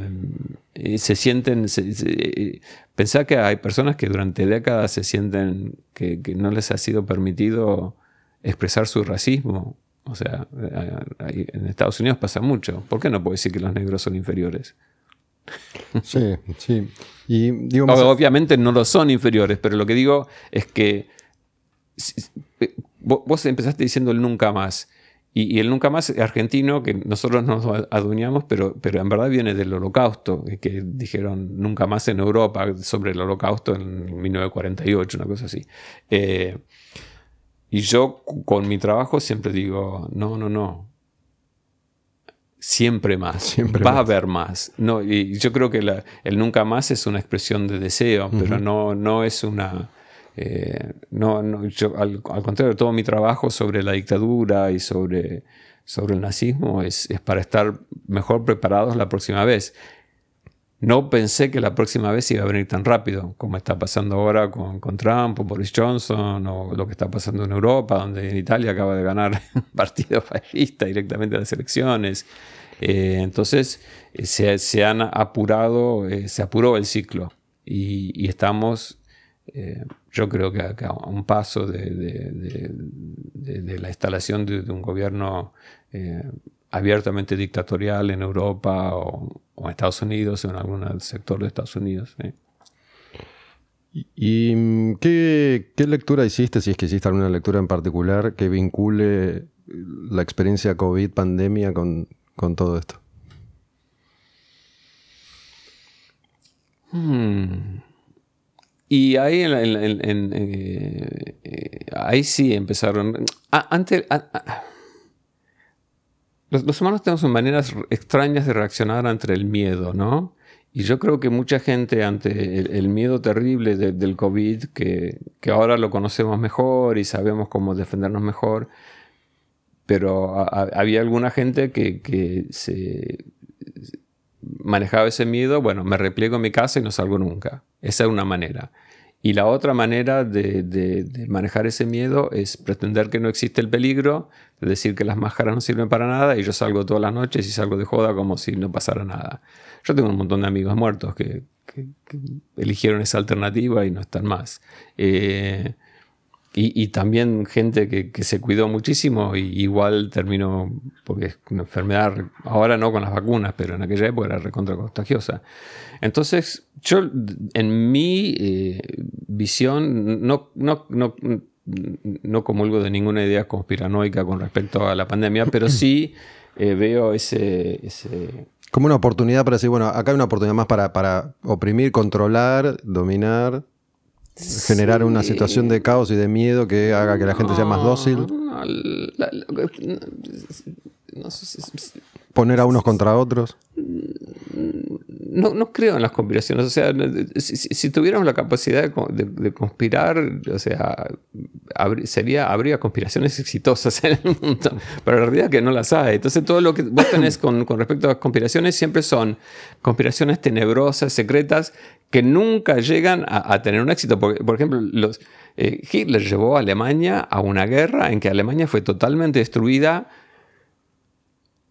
eh, se sienten, eh, pensá que hay personas que durante décadas se sienten que, no les ha sido permitido expresar su racismo. O sea, en Estados Unidos pasa mucho. ¿Por qué no puedo decir que los negros son inferiores? Sí, sí. Y Obviamente no lo son inferiores, pero lo que digo es que vos empezaste diciendo el nunca más. Y, el nunca más argentino, que nosotros nos adueñamos, pero, pero en verdad viene del holocausto, que dijeron nunca más en Europa sobre el holocausto en 1948, una cosa así. Eh, y yo con mi trabajo siempre digo, no, no, no. Siempre más. Siempre Va a haber más. No, y yo creo que el nunca más es una expresión de deseo, pero no, no es una eh, no, no al, contrario, todo mi trabajo sobre la dictadura y sobre, sobre el nazismo es, para estar mejor preparados la próxima vez. No pensé que la próxima vez iba a venir tan rápido, como está pasando ahora con, Trump o Boris Johnson, o lo que está pasando en Europa, donde en Italia acaba de ganar (laughs) un partido fascista directamente a las elecciones. Eh, entonces eh, se, han apurado, se apuró el ciclo y estamos yo creo que, a un paso de, la instalación de, un gobierno eh, abiertamente dictatorial en Europa o, en Estados Unidos o en algún sector de Estados Unidos. ¿Y mm, qué, lectura hiciste, si es que hiciste alguna lectura en particular, que vincule la experiencia COVID, pandemia, con, todo esto? Hmm. Y ahí, eh, eh, ahí sí empezaron. antes, los, humanos tenemos maneras extrañas de reaccionar ante el miedo, ¿no? Y yo creo que mucha gente ante el, miedo terrible del COVID, que, que, ahora lo conocemos mejor y sabemos cómo defendernos mejor, pero había alguna gente que, que se manejaba ese miedo, bueno, me repliego en mi casa y no salgo nunca. Esa es una manera. Y la otra manera de, manejar ese miedo es pretender que no existe el peligro, de decir que las máscaras no sirven para nada y yo salgo todas las noches y salgo de joda como si no pasara nada. Yo tengo un montón de amigos muertos que, eligieron esa alternativa y no están más. Eh, y, también gente que, se cuidó muchísimo y igual terminó, porque es una enfermedad, ahora no con las vacunas, pero en aquella época era recontra contagiosa. Entonces, yo en mi eh, visión no, no, no, no comulgo de ninguna idea conspiranoica con respecto a la pandemia, pero (clears throat) sí eh, veo ese, ese... Como una oportunidad para decir, bueno, acá hay una oportunidad más para, para oprimir, controlar, dominar generar una situación de caos y de miedo que haga que la gente sea más dócil. Poner a unos contra otros. No, no, creo en las conspiraciones. O sea, si, tuviéramos la capacidad de, conspirar, o sea, sería, habría conspiraciones exitosas en el mundo. Pero la realidad es que no las hay. Entonces, todo lo que vos tenés con, con respecto a las conspiraciones siempre son conspiraciones tenebrosas, secretas, que nunca llegan a, tener un éxito. Porque, por ejemplo, los, eh, Hitler llevó a Alemania a una guerra en que Alemania fue totalmente destruida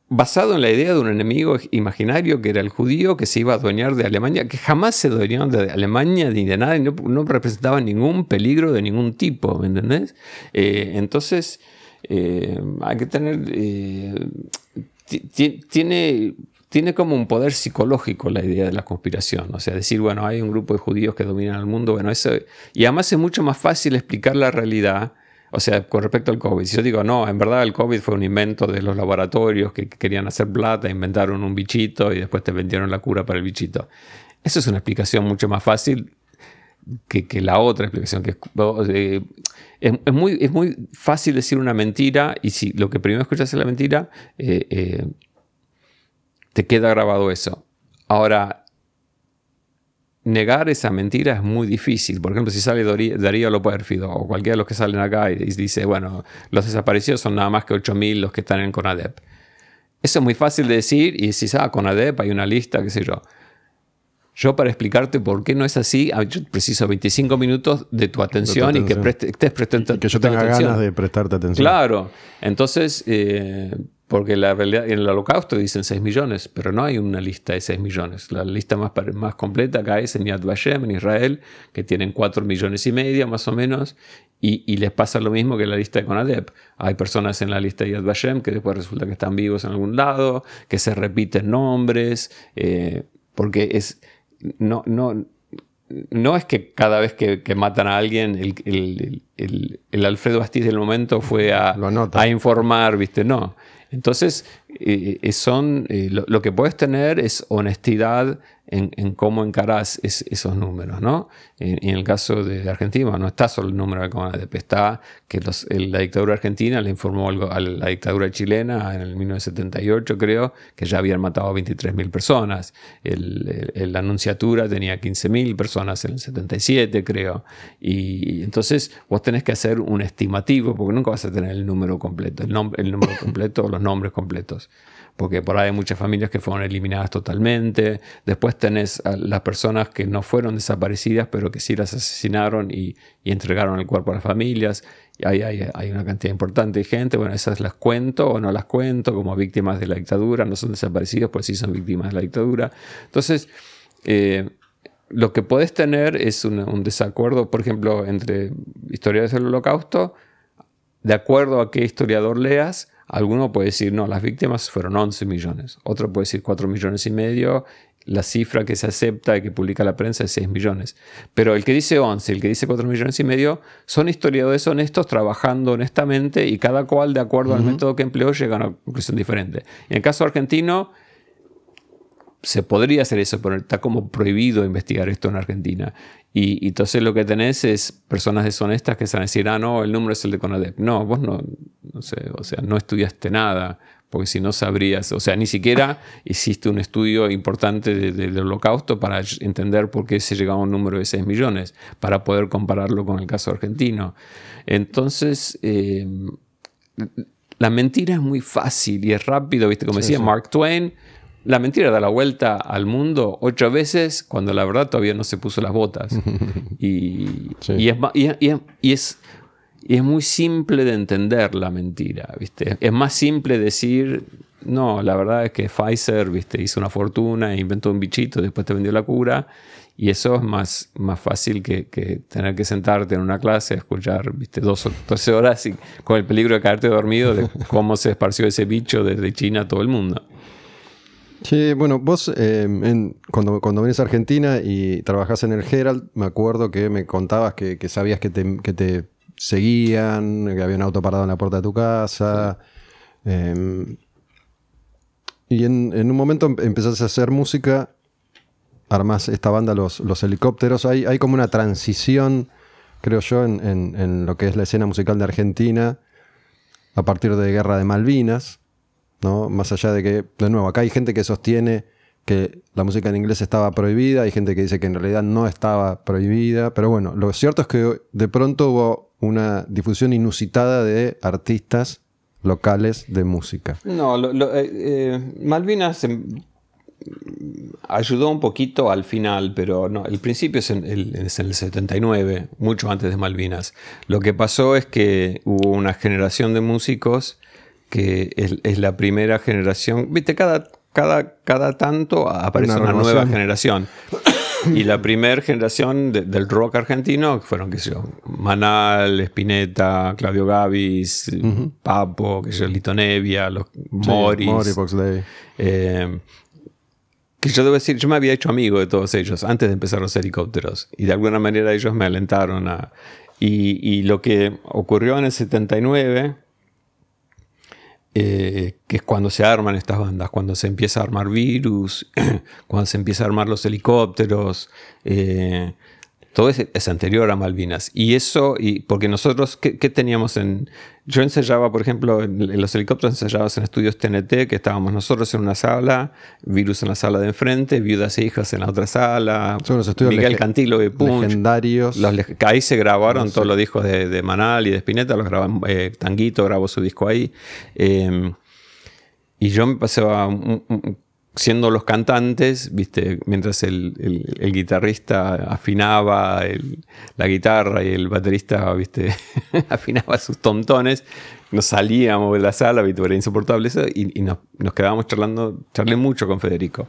basado en la idea de un enemigo imaginario que era el judío que se iba a adueñar de Alemania, que jamás se adueñó de Alemania ni de nada y no, representaba ningún peligro de ningún tipo, ¿me entendés? Eh, entonces, eh, hay que tener... tiene tiene como un poder psicológico la idea de la conspiración. O sea, decir, bueno, hay un grupo de judíos que dominan el mundo, bueno, eso... Y además es mucho más fácil explicar la realidad, o sea, con respecto al COVID. Si yo digo, no, en verdad el COVID fue un invento de los laboratorios que querían hacer plata, inventaron un bichito y después te vendieron la cura para el bichito. Eso es una explicación mucho más fácil que, la otra explicación, que es, es, muy, es muy fácil decir una mentira y si lo que primero escuchas es la mentira, eh, eh, te queda grabado eso. Ahora, negar esa mentira es muy difícil. Por ejemplo, si sale Darío Lopérfido o cualquiera de los que salen acá y dice, bueno, los desaparecidos son nada más que 8.000 los que están en CONADEP. Eso es muy fácil de decir y si ah, CONADEP hay una lista, qué sé yo. Yo para explicarte por qué no es así, ah, yo preciso 25 minutos de tu atención, y que estés prestando atención. Que yo tenga ganas de prestarte atención. Claro. Entonces, eh, porque la realidad, en el holocausto dicen 6 millones, pero no hay una lista de 6 millones. La lista más, más completa acá es en Yad Vashem, en Israel, que tienen 4 millones y medio más o menos, y, les pasa lo mismo que la lista de Conadep. Hay personas en la lista de Yad Vashem que después resulta que están vivos en algún lado, que se repiten nombres, eh, porque es, no, no, no es que cada vez que, matan a alguien, el, Alfredo Astiz del momento fue a, a informar, ¿viste? No. Entonces, eh, eh, son, eh, lo, que puedes tener es honestidad en, cómo encarás esos números, ¿no? En, el caso de Argentina, no está solo el número de la DP, está que la dictadura argentina le informó a la dictadura chilena en el 1978, creo, que ya habían matado a 23.000 personas. la anunciatura tenía 15.000 personas en el 77, creo. Y entonces vos tenés que hacer un estimativo, porque nunca vas a tener el número completo, el, el número completo o los nombres completos porque por ahí hay muchas familias que fueron eliminadas totalmente. Después tenés las personas que no fueron desaparecidas, pero que sí las asesinaron y, entregaron el cuerpo a las familias. Y ahí hay, una cantidad importante de gente. Bueno, esas las cuento o no las cuento como víctimas de la dictadura. No son desaparecidos, pues sí son víctimas de la dictadura. Entonces, eh, lo que puedes tener es un desacuerdo, por ejemplo, entre historiadores del holocausto, de acuerdo a qué historiador leas, Alguno puede decir, no, las víctimas fueron 11 millones. Otro puede decir 4 millones y medio. La cifra que se acepta y que publica la prensa es 6 millones. Pero el que dice 11 el que dice 4 millones y medio son historiadores honestos trabajando honestamente y cada cual, de acuerdo al método que empleó, llega a una conclusión diferente. En el caso argentino, se podría hacer eso, pero está como prohibido investigar esto en Argentina. Y, entonces lo que tenés es personas deshonestas que se van a decir, ah, no, el número es el de CONADEP. No, vos no, no sé, o sea, no estudiaste nada, porque si no sabrías, o sea, ni siquiera (laughs) hiciste un estudio importante del holocausto para entender por qué se llegaba a un número de 6 millones, para poder compararlo con el caso argentino. Entonces, eh, la mentira es muy fácil y es rápido, ¿viste? Como decía Mark Twain, la mentira da la vuelta al mundo ocho veces cuando la verdad todavía no se puso las botas. (laughs) y, es, es, muy simple de entender la mentira, ¿viste? Es más simple decir, no, la verdad es que Pfizer, ¿viste? Hizo una fortuna, inventó un bichito, después te vendió la cura. Y eso es más, más fácil que, tener que sentarte en una clase, escuchar ¿viste? Dos o 12 horas y con el peligro de caerte dormido de cómo se esparció ese bicho desde China a todo el mundo. Sí, bueno, vos em, cuando, cuando venís a Argentina y trabajás en el Herald, me acuerdo que me contabas que, sabías que te, seguían, que había un auto parado en la puerta de tu casa. Em, y en, un momento em, empezaste a hacer música, armás esta banda Los, los Helicópteros. Hay, hay como una transición, creo yo, en, en lo que es la escena musical de Argentina a partir de Guerra de Malvinas. ¿No? Más allá de que, de nuevo, acá hay gente que sostiene que la música en inglés estaba prohibida, hay gente que dice que en realidad no estaba prohibida, pero bueno, lo cierto es que de pronto hubo una difusión inusitada de artistas locales de música. No, eh, eh, Malvinas em, ayudó un poquito al final, pero no, el principio es en, el, 79, mucho antes de Malvinas. Lo que pasó es que hubo una generación de músicos que es, la primera generación. Viste, cada, cada, cada tanto aparece una, nueva generación. Y la primera generación del rock argentino fueron, qué sé yo, Manal, Spinetta, Claudio Gavis, Papo, qué sé yo, Lito Nevia, los Morris. Eh, que yo debo decir, yo me había hecho amigo de todos ellos antes de empezar los helicópteros. Y de alguna manera ellos me alentaron a... Y, y lo que ocurrió en el 79 eh, que es cuando se arman estas bandas, cuando se empieza a armar virus, (clears throat) cuando se empieza a armar los helicópteros, eh, todo es, anterior a Malvinas. Y eso, y porque nosotros, ¿qué, teníamos en...? Yo ensayaba, por ejemplo, en, los helicópteros ensayabas en estudios TNT, que estábamos nosotros en una sala, Virus en la sala de enfrente, Viudas e Hijas en la otra sala, Son los estudios Miguel Cantilo y Punch. Legendarios. ahí se grabaron todos los discos de, Manal y de Spinetta, los graban, eh, Tanguito grabó su disco ahí. Eh, y yo me pasaba un, siendo los cantantes, ¿viste? mientras el, guitarrista afinaba la guitarra y el baterista ¿viste? (laughs) afinaba sus tontones, nos salíamos de la sala, ¿viste? era insoportable eso, y, nos, quedábamos charlando, charlé mucho con Federico.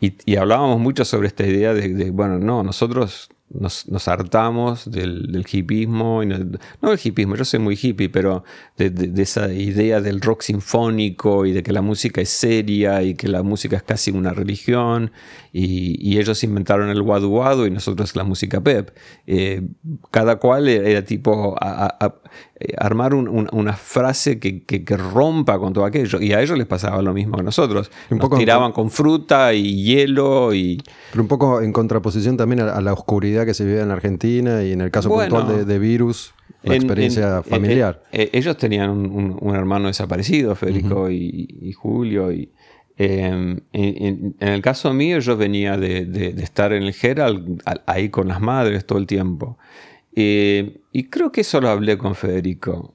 Y, hablábamos mucho sobre esta idea de, bueno, no, nosotros nos, hartamos del, del hipismo, y no, no del hipismo, yo soy muy hippie, pero de- de esa idea del rock sinfónico y de que la música es seria y que la música es casi una religión y, y ellos inventaron el wadu wadu y nosotros la música pep. Eh, cada cual era, tipo a- a- a- eh, armar un- un- una frase que, que- que rompa con todo aquello y a ellos les pasaba lo mismo que a nosotros. Un Nos poco- tiraban con fruta y hielo y... Pero un poco en contraposición también a, la oscuridad que se vive en Argentina y en el caso Bueno. puntual de, de Virus, la En- experiencia en- familiar. eh, eh, ellos tenían un, un- un hermano desaparecido, Federico y, y Julio. Y, eh, en, en- en el caso mío, yo venía de, de- de estar en el Herald a- ahí con las madres todo el tiempo. Eh, y creo que eso lo hablé con Federico.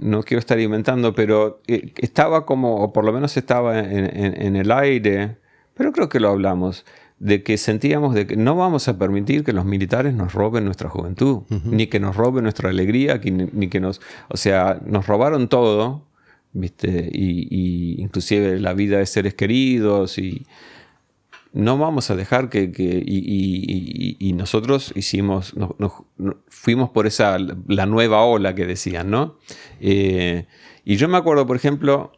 No quiero estar inventando, pero eh, estaba como, o por lo menos estaba en, en- el aire, pero creo que lo hablamos, de que sentíamos de que no vamos a permitir que los militares nos roben nuestra juventud, ni que nos roben nuestra alegría, ni que nos, o sea, nos robaron todo, Y, inclusive la vida de seres queridos y no vamos a dejar que, y, nosotros hicimos, nos, fuimos por esa, la nueva ola que decían, ¿no? Eh, y yo me acuerdo, por ejemplo,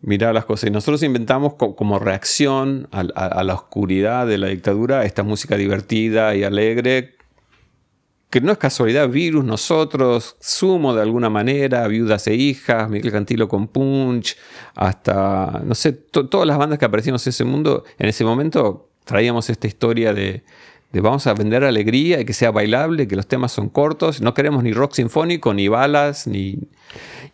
mirar las cosas, y nosotros inventamos co- como reacción a- a la oscuridad de la dictadura esta música divertida y alegre, que no es casualidad, Virus, nosotros, Sumo de alguna manera, Viudas e Hijas, Miguel Cantilo con Punch, hasta, no sé, to- todas las bandas que aparecimos en ese mundo, en ese momento traíamos esta historia de, de vamos a vender alegría y que sea bailable, que los temas son cortos, no queremos ni rock sinfónico, ni balas, ni...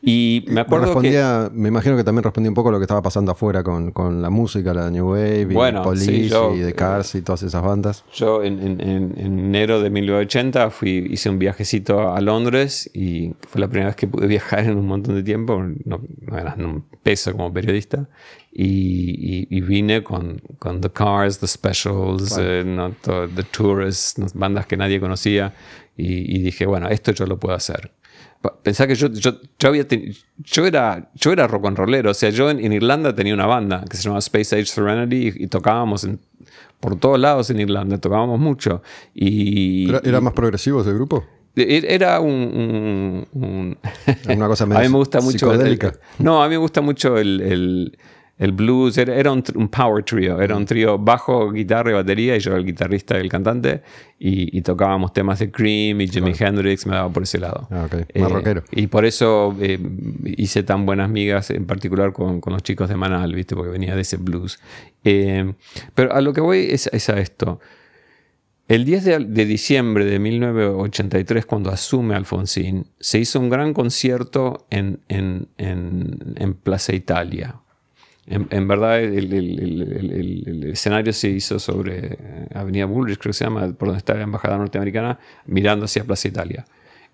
Y me acuerdo que... respondía, me imagino que también respondía un poco a lo que estaba pasando afuera con, con la música, la New Wave, y Bueno, Police sí, yo- y The Cars y todas esas bandas. Yo en, en- en- en enero de 1980 fui, hice un viajecito a Londres y fue la primera vez que pude viajar en un montón de tiempo, no, no era un peso como periodista, y, y- y vine con, con The Cars, The Specials, eh, no, todo- The Tourists, bandas que nadie conocía, y, y dije, bueno, esto yo lo puedo hacer. Pensá que yo, yo, yo, había teni- yo, era, yo era rock and rollero, o sea, yo en, en Irlanda tenía una banda que se llamaba Space Age Serenity y, y tocábamos en- por todos lados en Irlanda, tocábamos mucho. Y, ¿Era, era más progresivo ese grupo? e- Era un... un- un- Una cosa (laughs) a mí me gusta mucho... el- no, a mí me gusta mucho el, el- el blues. Era, un, power trio. Era un trío bajo, guitarra y batería. Y yo era el guitarrista y el cantante. Y, y tocábamos temas de Cream y Jimi Hendrix. Me daba por ese lado. Ah, ok. Más rockero. Y por eso eh, hice tan buenas migas, en particular con, con los chicos de Manal, ¿viste? Porque venía de ese blues. Eh, pero a lo que voy es, es a esto. El 10 de, de diciembre de 1983, cuando asume Alfonsín, se hizo un gran concierto en, en- en- en Plaza Italia. En, verdad, el, escenario se hizo sobre eh, Avenida Bullrich, creo que se llama, por donde está la embajada norteamericana, mirando hacia Plaza Italia.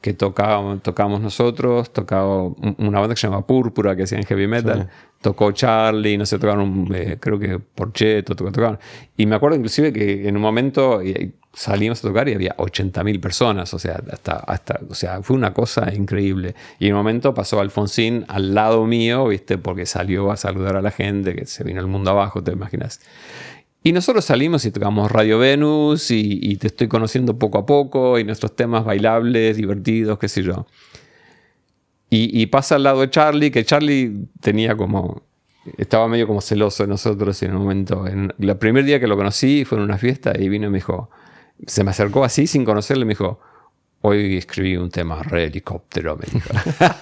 Que tocábamos, tocábamos nosotros, tocaba un- una banda que se llama Púrpura, que hacían heavy metal. Tocó Charlie, no sé, tocaron, eh, creo que Porchetto, tocó- tocaron. Y me acuerdo inclusive que en un momento salimos a tocar y había 80.000 personas, o sea, hasta, hasta, o sea, fue una cosa increíble. Y en un momento pasó Alfonsín al lado mío, ¿viste? Porque salió a saludar a la gente, que se vino el mundo abajo, te imaginas. Y nosotros salimos y tocamos Radio Venus y, y te estoy conociendo poco a poco y nuestros temas bailables, divertidos, qué sé yo. Y, pasa al lado de Charlie, que Charlie tenía como. Estaba medio como celoso de nosotros en un momento. En, el primer día que lo conocí fue en una fiesta y vino y me dijo. Se me acercó así sin conocerle y me dijo. Hoy escribí un tema re helicóptero, me dijo.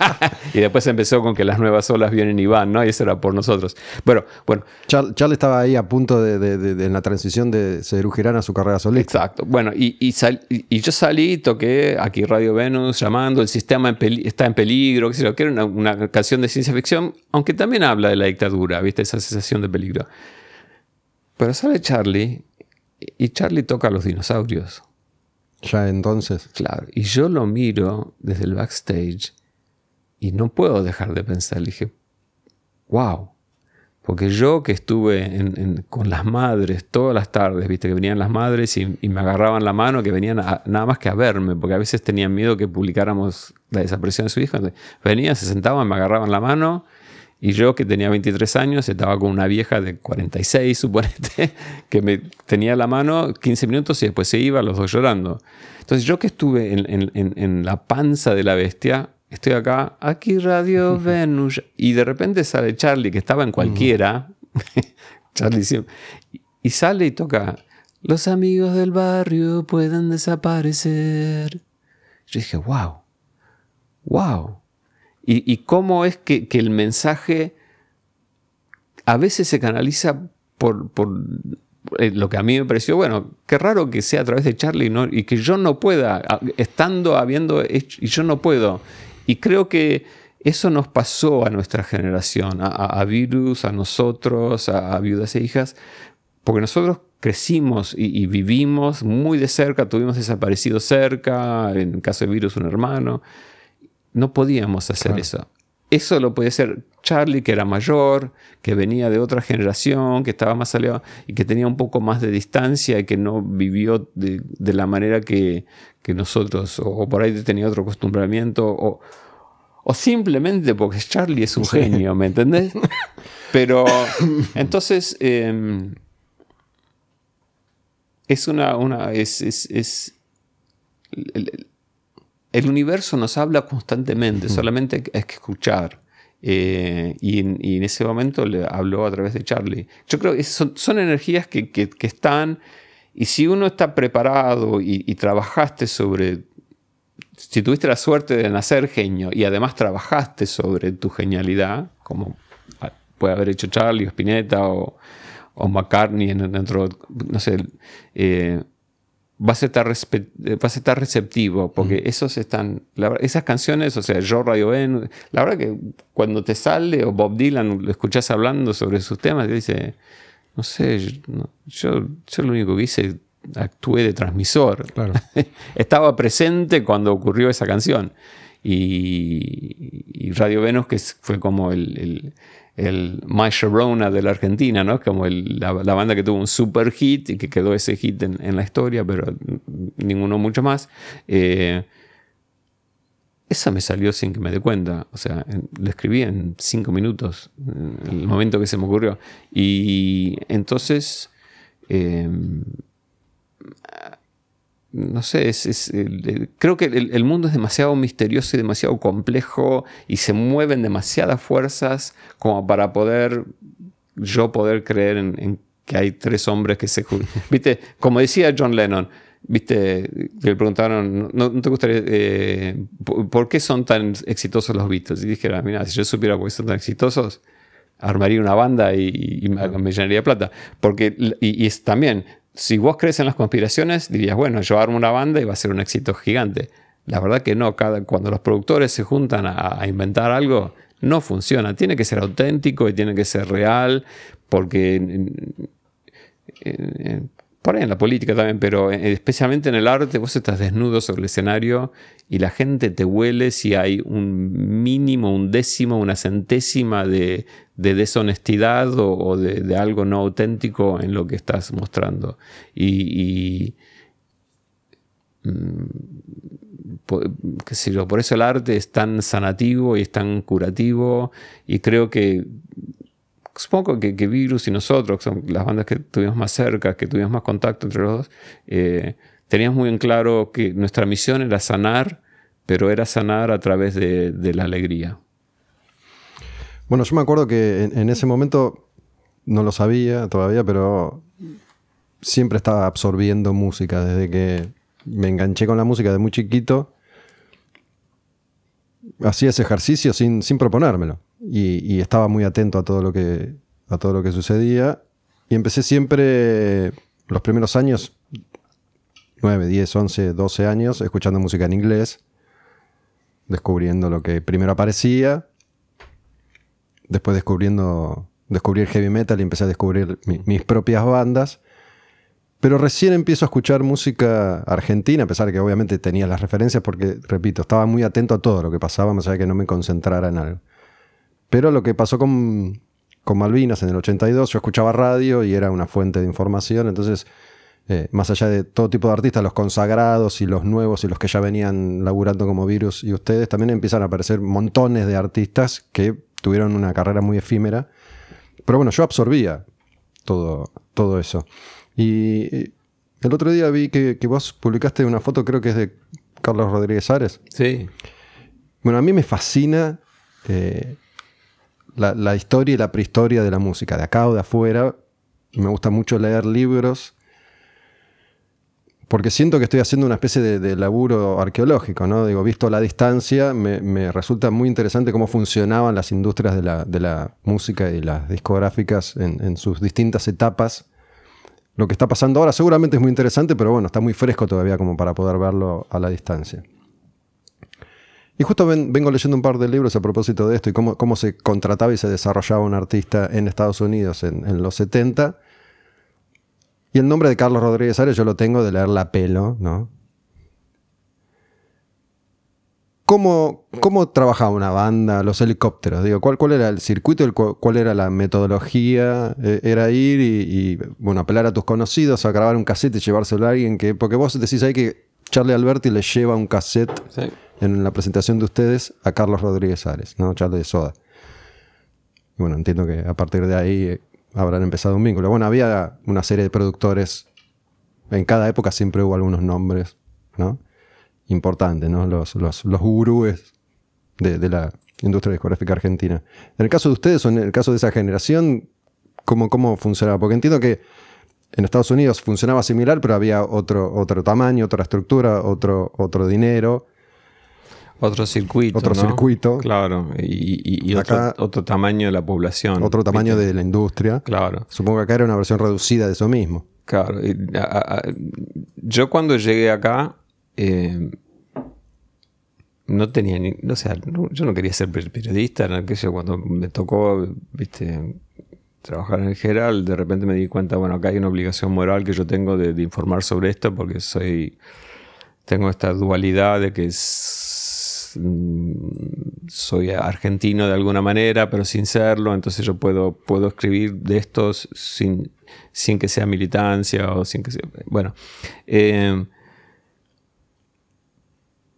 (laughs) y después empezó con que las nuevas olas vienen y van, ¿no? Y eso era por nosotros. Bueno, bueno, Char- Charlie estaba ahí a punto de, de- de- de- en la transición de Cedru Girán a su carrera solista. Exacto. Bueno, y, y, sal- y- y yo salí, toqué aquí Radio Venus llamando, el sistema en peli- está en peligro, qué sé yo, que era una, una canción de ciencia ficción, aunque también habla de la dictadura, ¿viste? Esa sensación de peligro. Pero sale Charlie y Charlie toca a los dinosaurios. Ya entonces. Claro. Y yo lo miro desde el backstage y no puedo dejar de pensar. Le dije, wow. Porque yo que estuve con las madres todas las tardes, viste que venían las madres y, me agarraban la mano, que venían a- nada más que a verme, porque a veces tenían miedo que publicáramos la desaparición de su hijo. Venían, se sentaban, me agarraban la mano Y yo que tenía 23 años, estaba con una vieja de 46, (laughs) suponete, que me tenía la mano 15 minutos y después se iba, los dos llorando. Entonces yo que estuve en, la panza de la bestia, estoy acá, aquí Radio (laughs) Venus, y de repente sale Charlie, que estaba en cualquiera, (laughs) Charlie siempre, y sale y toca, los amigos del barrio pueden desaparecer. Yo dije, wow, wow. Y, cómo es que, el mensaje a veces se canaliza por, eh, lo que a mí me pareció, bueno, qué raro que sea a través de Charlie y que yo no pueda, estando, habiendo hecho, y yo no puedo. Y creo que eso nos pasó a nuestra generación, a, Virus, a nosotros, a, viudas e hijas, porque nosotros crecimos y, vivimos muy de cerca, tuvimos desaparecido cerca, en caso de Virus un hermano, no podíamos hacer eso. Eso lo podía hacer Charlie, que era mayor, que venía de otra generación, que estaba más aliado y que tenía un poco más de distancia y que no vivió de, la manera que, nosotros, o, por ahí tenía otro acostumbramiento, o, simplemente porque Charlie es un genio, ¿me entendés? (laughs) Pero entonces em, es una, una es, es el universo nos habla constantemente, solamente hay que escuchar. Eh, y, en, ese momento le habló a través de Charlie. Yo creo que son, energías que, están, y si uno está preparado y, trabajaste sobre, si tuviste la suerte de nacer genio y además trabajaste sobre tu genialidad, como puede haber hecho Charlie o Spinetta o, McCartney dentro, no sé, eh, vas a estar, eh, vas a estar receptivo, porque esos están, esas canciones, o sea, yo Radio Ben, la verdad que cuando te sale o Bob Dylan lo escuchás hablando sobre sus temas, te dice, no sé, yo, yo, lo único que hice, actué de transmisor. Claro. (laughs) Estaba presente cuando ocurrió esa canción. Y, Radio Venus, que fue como el el My Sharona de la Argentina, ¿no? Como la, banda que tuvo un super hit y que quedó ese hit en, la historia, pero ninguno mucho más. Eh, esa me salió sin que me dé cuenta. O sea, lo escribí en cinco minutos, en el momento que se me ocurrió. Y entonces, eh, no sé, es, creo que el, mundo es demasiado misterioso y demasiado complejo y se mueven demasiadas fuerzas como para poder, yo poder creer en, que hay tres hombres que se... (laughs) Viste, como decía John Lennon, viste, le preguntaron, ¿no, te gustaría, eh, por qué son tan exitosos los Beatles? Y dije, mira, si yo supiera por qué son tan exitosos, armaría una banda y, me, llenaría de plata. Porque, y, y es también, si vos crees en las conspiraciones, dirías, bueno, yo armo una banda y va a ser un éxito gigante. La verdad que no, cada, cuando los productores se juntan a, inventar algo, no funciona. Tiene que ser auténtico y tiene que ser real, porque por ahí en la política también, pero especialmente en el arte, vos estás desnudo sobre el escenario y la gente te huele si hay un mínimo, un décimo, una centésima de, deshonestidad o, de, algo no auténtico en lo que estás mostrando. Y, mm, por eso el arte es tan sanativo y es tan curativo y creo que supongo que, que, Virus y nosotros, que son las bandas que tuvimos más cerca, que tuvimos más contacto entre los dos, eh, teníamos muy en claro que nuestra misión era sanar, pero era sanar a través de, la alegría. Bueno, yo me acuerdo que en, ese momento no lo sabía todavía, pero siempre estaba absorbiendo música desde que me enganché con la música de muy chiquito. Hacía ese ejercicio sin, proponérmelo y, estaba muy atento a todo lo que, a todo lo que sucedía. Y empecé siempre, los primeros años, 9, 10, 11, 12 años, escuchando música en inglés, descubriendo lo que primero aparecía, después descubriendo, heavy metal y empecé a descubrir mis propias bandas. Pero recién empiezo a escuchar música argentina, a pesar de que obviamente tenía las referencias, porque, repito, estaba muy atento a todo lo que pasaba, más allá de que no me concentrara en algo. Pero lo que pasó con, Malvinas en el 82, yo escuchaba radio y era una fuente de información, entonces, eh, más allá de todo tipo de artistas, los consagrados y los nuevos y los que ya venían laburando como virus y ustedes, también empiezan a aparecer montones de artistas que tuvieron una carrera muy efímera. Pero bueno, yo absorbía todo, todo eso. Y el otro día vi que, vos publicaste una foto, creo que es de Carlos Rodríguez Ares. Sí. Bueno, a mí me fascina eh, la, historia y la prehistoria de la música, de acá o de afuera. Me gusta mucho leer libros porque siento que estoy haciendo una especie de, laburo arqueológico, ¿no? Digo, visto la distancia, me, resulta muy interesante cómo funcionaban las industrias de la, música y las discográficas en, sus distintas etapas. Lo que está pasando ahora seguramente es muy interesante, pero bueno, está muy fresco todavía como para poder verlo a la distancia. Y justo vengo leyendo un par de libros a propósito de esto y cómo, se contrataba y se desarrollaba un artista en Estados Unidos en los 70 y el nombre de Carlos Rodríguez Ares yo lo tengo de leer la pelo, ¿no? ¿Cómo, ¿Cómo, trabajaba una banda, los helicópteros? Digo, ¿cuál, cuál era el circuito, cuál era la metodología? Eh, era ir y, bueno, apelar a tus conocidos, a grabar un cassette y llevárselo a alguien que. Porque vos decís ahí que Charlie Alberti le lleva un cassette en la presentación de ustedes a Carlos Rodríguez Ares, ¿no? Charlie de Soda. bueno, entiendo que a partir de ahí habrán empezado un vínculo. Bueno, había una serie de productores. En cada época siempre hubo algunos nombres, ¿no? Importantes, ¿no? Los, los, los gurúes de, la industria discográfica argentina. En el caso de ustedes o en el caso de esa generación, ¿cómo, cómo funcionaba? Porque entiendo que en Estados Unidos funcionaba similar, pero había otro, otro tamaño, otra estructura, otro, otro dinero. Otro circuito. Otro circuito. Claro. Y, otro, tamaño de la población. Otro tamaño de la industria. Claro. Supongo que acá era una versión reducida de eso mismo. Claro. yo cuando llegué acá. Eh, no tenía ni. O sea, yo no quería ser periodista. En aquello, cuando me tocó, viste, trabajar en el Geral, de repente me di cuenta, bueno, acá hay una obligación moral que yo tengo de, de informar sobre esto porque soy. Tengo esta dualidad de que es soy argentino de alguna manera, pero sin serlo, entonces yo puedo, puedo escribir de estos sin, sin que sea militancia o sin que sea... Bueno, eh,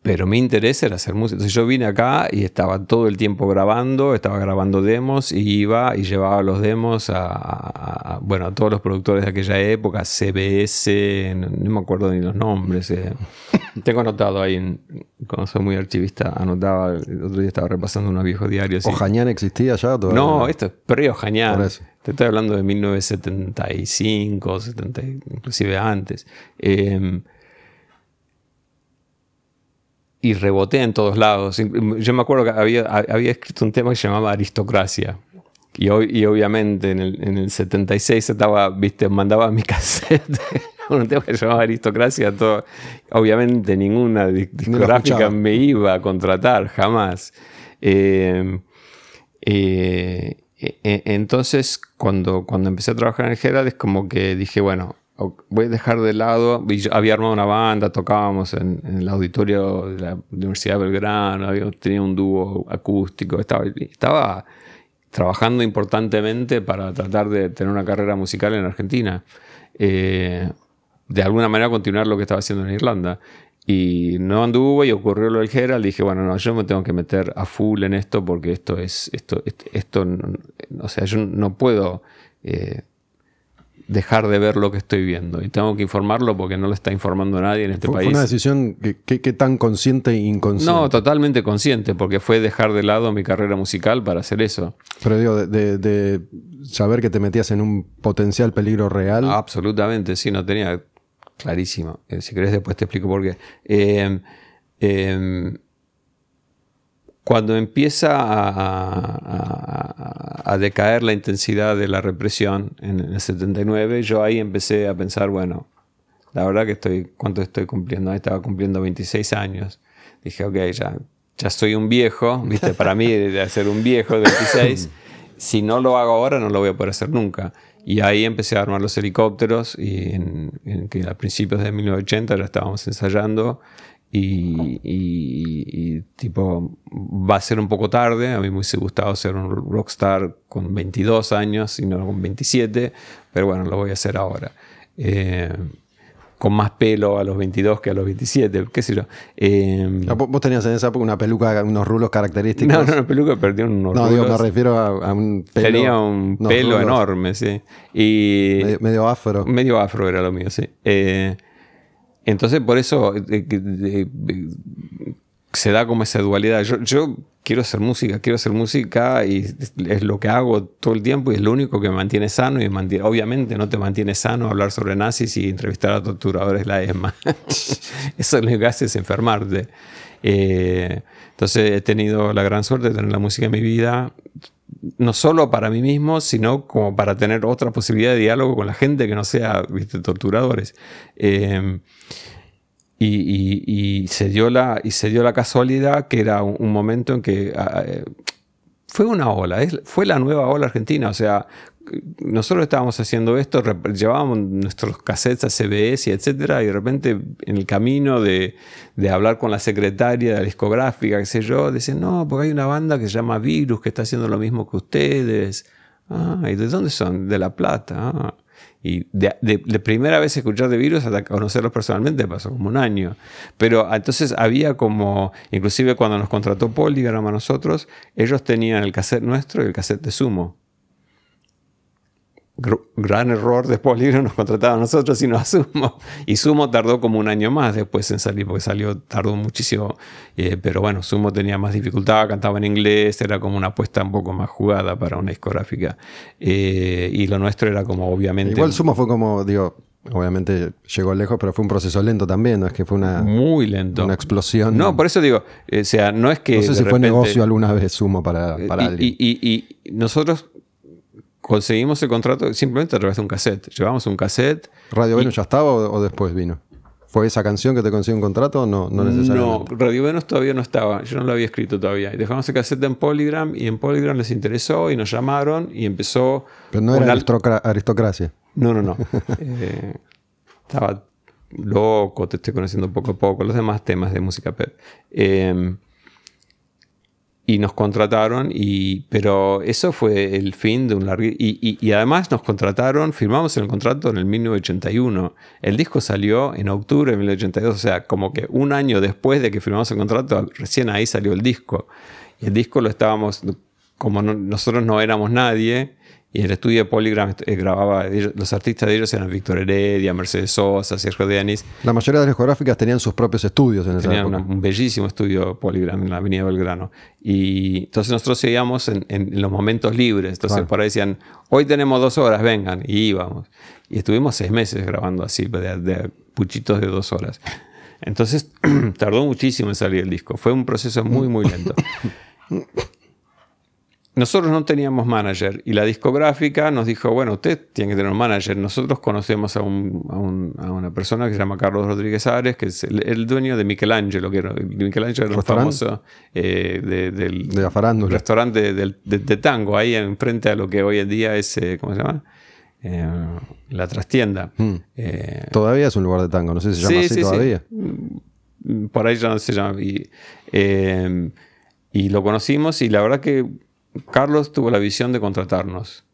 pero mi interés era hacer música. Entonces yo vine acá y estaba todo el tiempo grabando, estaba grabando demos y iba y llevaba los demos a, bueno, a todos los productores de aquella época, CBS, no, me acuerdo ni los nombres. Eh. (laughs) Tengo anotado ahí, cuando soy muy archivista, anotaba, el otro día estaba repasando unos viejos diarios. ¿Ojañán existía ya? Todavía? No, esto es pre-Ojañán. Te estoy hablando de 1975, 70, inclusive antes. Eh, y reboté en todos lados. Yo me acuerdo que había, había escrito un tema que se llamaba Aristocracia. Y, y obviamente en el, en el 76 estaba, viste, mandaba mi (laughs) cassette un tema que se llamaba Aristocracia. Todo, obviamente ninguna discográfica me iba a contratar, jamás. Eh, eh, e, entonces, cuando, cuando empecé a trabajar en el Herald, es como que dije, bueno, voy a dejar de lado, había armado una banda, tocábamos en, el auditorio de la Universidad de Belgrano, había, tenía un dúo acústico, estaba, estaba trabajando importantemente para tratar de tener una carrera musical en Argentina. Eh, de alguna manera continuar lo que estaba haciendo en Irlanda. Y no anduvo y ocurrió lo del Herald. Dije, bueno, no, yo me tengo que meter a full en esto porque esto es, esto, esto, o sea, yo no puedo eh, dejar de ver lo que estoy viendo. Y tengo que informarlo porque no lo está informando nadie en este país. ¿Fue una decisión que, tan consciente e inconsciente? No, totalmente consciente, porque fue dejar de lado mi carrera musical para hacer eso. Pero digo, de, saber que te metías en un potencial peligro real. absolutamente, sí, no tenía clarísimo. Eh, si querés después te explico por qué. Eh, eh, cuando empieza a, decaer la intensidad de la represión en el 79, yo ahí empecé a pensar, bueno, la verdad que estoy, ¿cuánto estoy cumpliendo? Ahí estaba cumpliendo 26 años. Dije, ok, ya, ya soy un viejo, ¿viste? Para mí, de ser un viejo de 26, (coughs) si no lo hago ahora, no lo voy a poder hacer nunca. Y ahí empecé a armar los helicópteros y en, que a principios de 1980 ya estábamos ensayando y, tipo, va a ser un poco tarde. A mí me hubiese gustado ser un rockstar con 22 años y no con 27, pero bueno, lo voy a hacer ahora. Eh, con más pelo a los 22 que a los 27, qué sé yo. Eh, Ah, ¿Vos tenías en esa época una peluca, unos rulos característicos? no, no, no, peluca, perdió unos No, digo, me rulos. refiero a, a un pelo. Tenía un pelo rulos enorme, sí. Y Medio, medio afro. medio afro era lo mío, sí. Eh, entonces, por eso eh, eh, se da como esa dualidad. Yo, yo quiero hacer música, quiero hacer música y es- lo que hago todo el tiempo y es lo único que me mantiene sano y mantiene, obviamente no te mantiene sano hablar sobre nazis y entrevistar a torturadores la ESMA. (laughs) Eso es lo que hace es enfermarte. Eh, entonces he tenido la gran suerte de tener la música en mi vida, no solo para mí mismo, sino como para tener otra posibilidad de diálogo con la gente que no sea ¿viste? torturadores. Eh, y, se dio la, y se dio la casualidad que era un, momento en que ah, eh, fue una ola, fue la nueva ola argentina. O sea, nosotros estábamos haciendo esto, llevábamos nuestros cassettes a CBS y etcétera, y de repente en el camino de, de hablar con la secretaria de la discográfica, qué sé yo, dicen, no, porque hay una banda que se llama Virus que está haciendo lo mismo que ustedes. Ah, ¿y de dónde son? De La Plata. Ah. Y de, de- de primera vez escuchar de virus hasta conocerlos personalmente pasó como un año. Pero ah, entonces había como, inclusive cuando nos contrató Polygram a nosotros, ellos tenían el cassette nuestro y el cassette de Sumo. Gr- gran error de Polygram, nos contrataba a nosotros y no (laughs) a Sumo. Y Sumo tardó como un año más después en salir, porque salió, tardó muchísimo. Eh, pero bueno, Sumo tenía más dificultad, cantaba en inglés, era como una apuesta un poco más jugada para una discográfica. Eh, y lo nuestro era como obviamente... Igual Sumo fue como, digo, obviamente llegó lejos, pero fue un proceso lento también, no es que fue una, muy lento. una explosión. No, por eso digo, eh, o sea, no es que. no sé si fue negocio alguna vez Sumo para, para y, alguien. y- y- y nosotros conseguimos el contrato simplemente a través de un cassette. Llevamos un cassette. ¿Radio Venus ya estaba o, o después vino? ¿Fue esa canción que te consiguió un contrato o no, no No, necesariamente? Radio Venus todavía no estaba. Yo no lo había escrito todavía. Y dejamos el cassette en Polygram y en Polygram les interesó y nos llamaron y empezó. Pero no era aristocracia. No, no, no. (laughs) Eh, estaba loco, te estoy conociendo poco a poco, los demás temas de música pep. Eh, y nos contrataron, y, pero eso fue el fin de un largo... Y, y- y además nos contrataron, firmamos el contrato en el 1981. El disco salió en octubre de 1982, o sea, como que un año después de que firmamos el contrato, recién ahí salió el disco. Y el disco lo estábamos, como no- nosotros no éramos nadie, y el estudio de Polygram eh, grababa, los artistas de ellos eran Víctor Heredia, Mercedes Sosa, Sergio Denis, La mayoría de las discográficas tenían sus propios estudios en esa Tenían época. una- un bellísimo estudio Polygram en la Avenida Belgrano. Y entonces nosotros seguíamos en, en los momentos libres. Entonces Claro. por ahí decían, hoy tenemos dos horas, vengan. Y íbamos. Y estuvimos seis meses grabando así, de, de puchitos de dos horas. Entonces (clears throat) tardó muchísimo en salir el disco. Fue un proceso muy, muy lento. (laughs) Nosotros no teníamos manager y la discográfica nos dijo, bueno, usted tiene que tener un manager. Nosotros conocemos a, un- a un- a una persona que se llama Carlos Rodríguez Ares, que es el, el dueño de Michelangelo, que era, Michelangelo era ¿Restaurante? famoso eh, de- del De la farándula. restaurante del- de, de tango, ahí enfrente a lo que hoy en día es, eh, ¿cómo se llama? Eh, la trastienda. Eh, Todavía es un lugar de tango, no sé si se llama así todavía. Mm, Por ahí ya no se llama. Y, y lo conocimos y la verdad que Carlos tuvo la visión de contratarnos.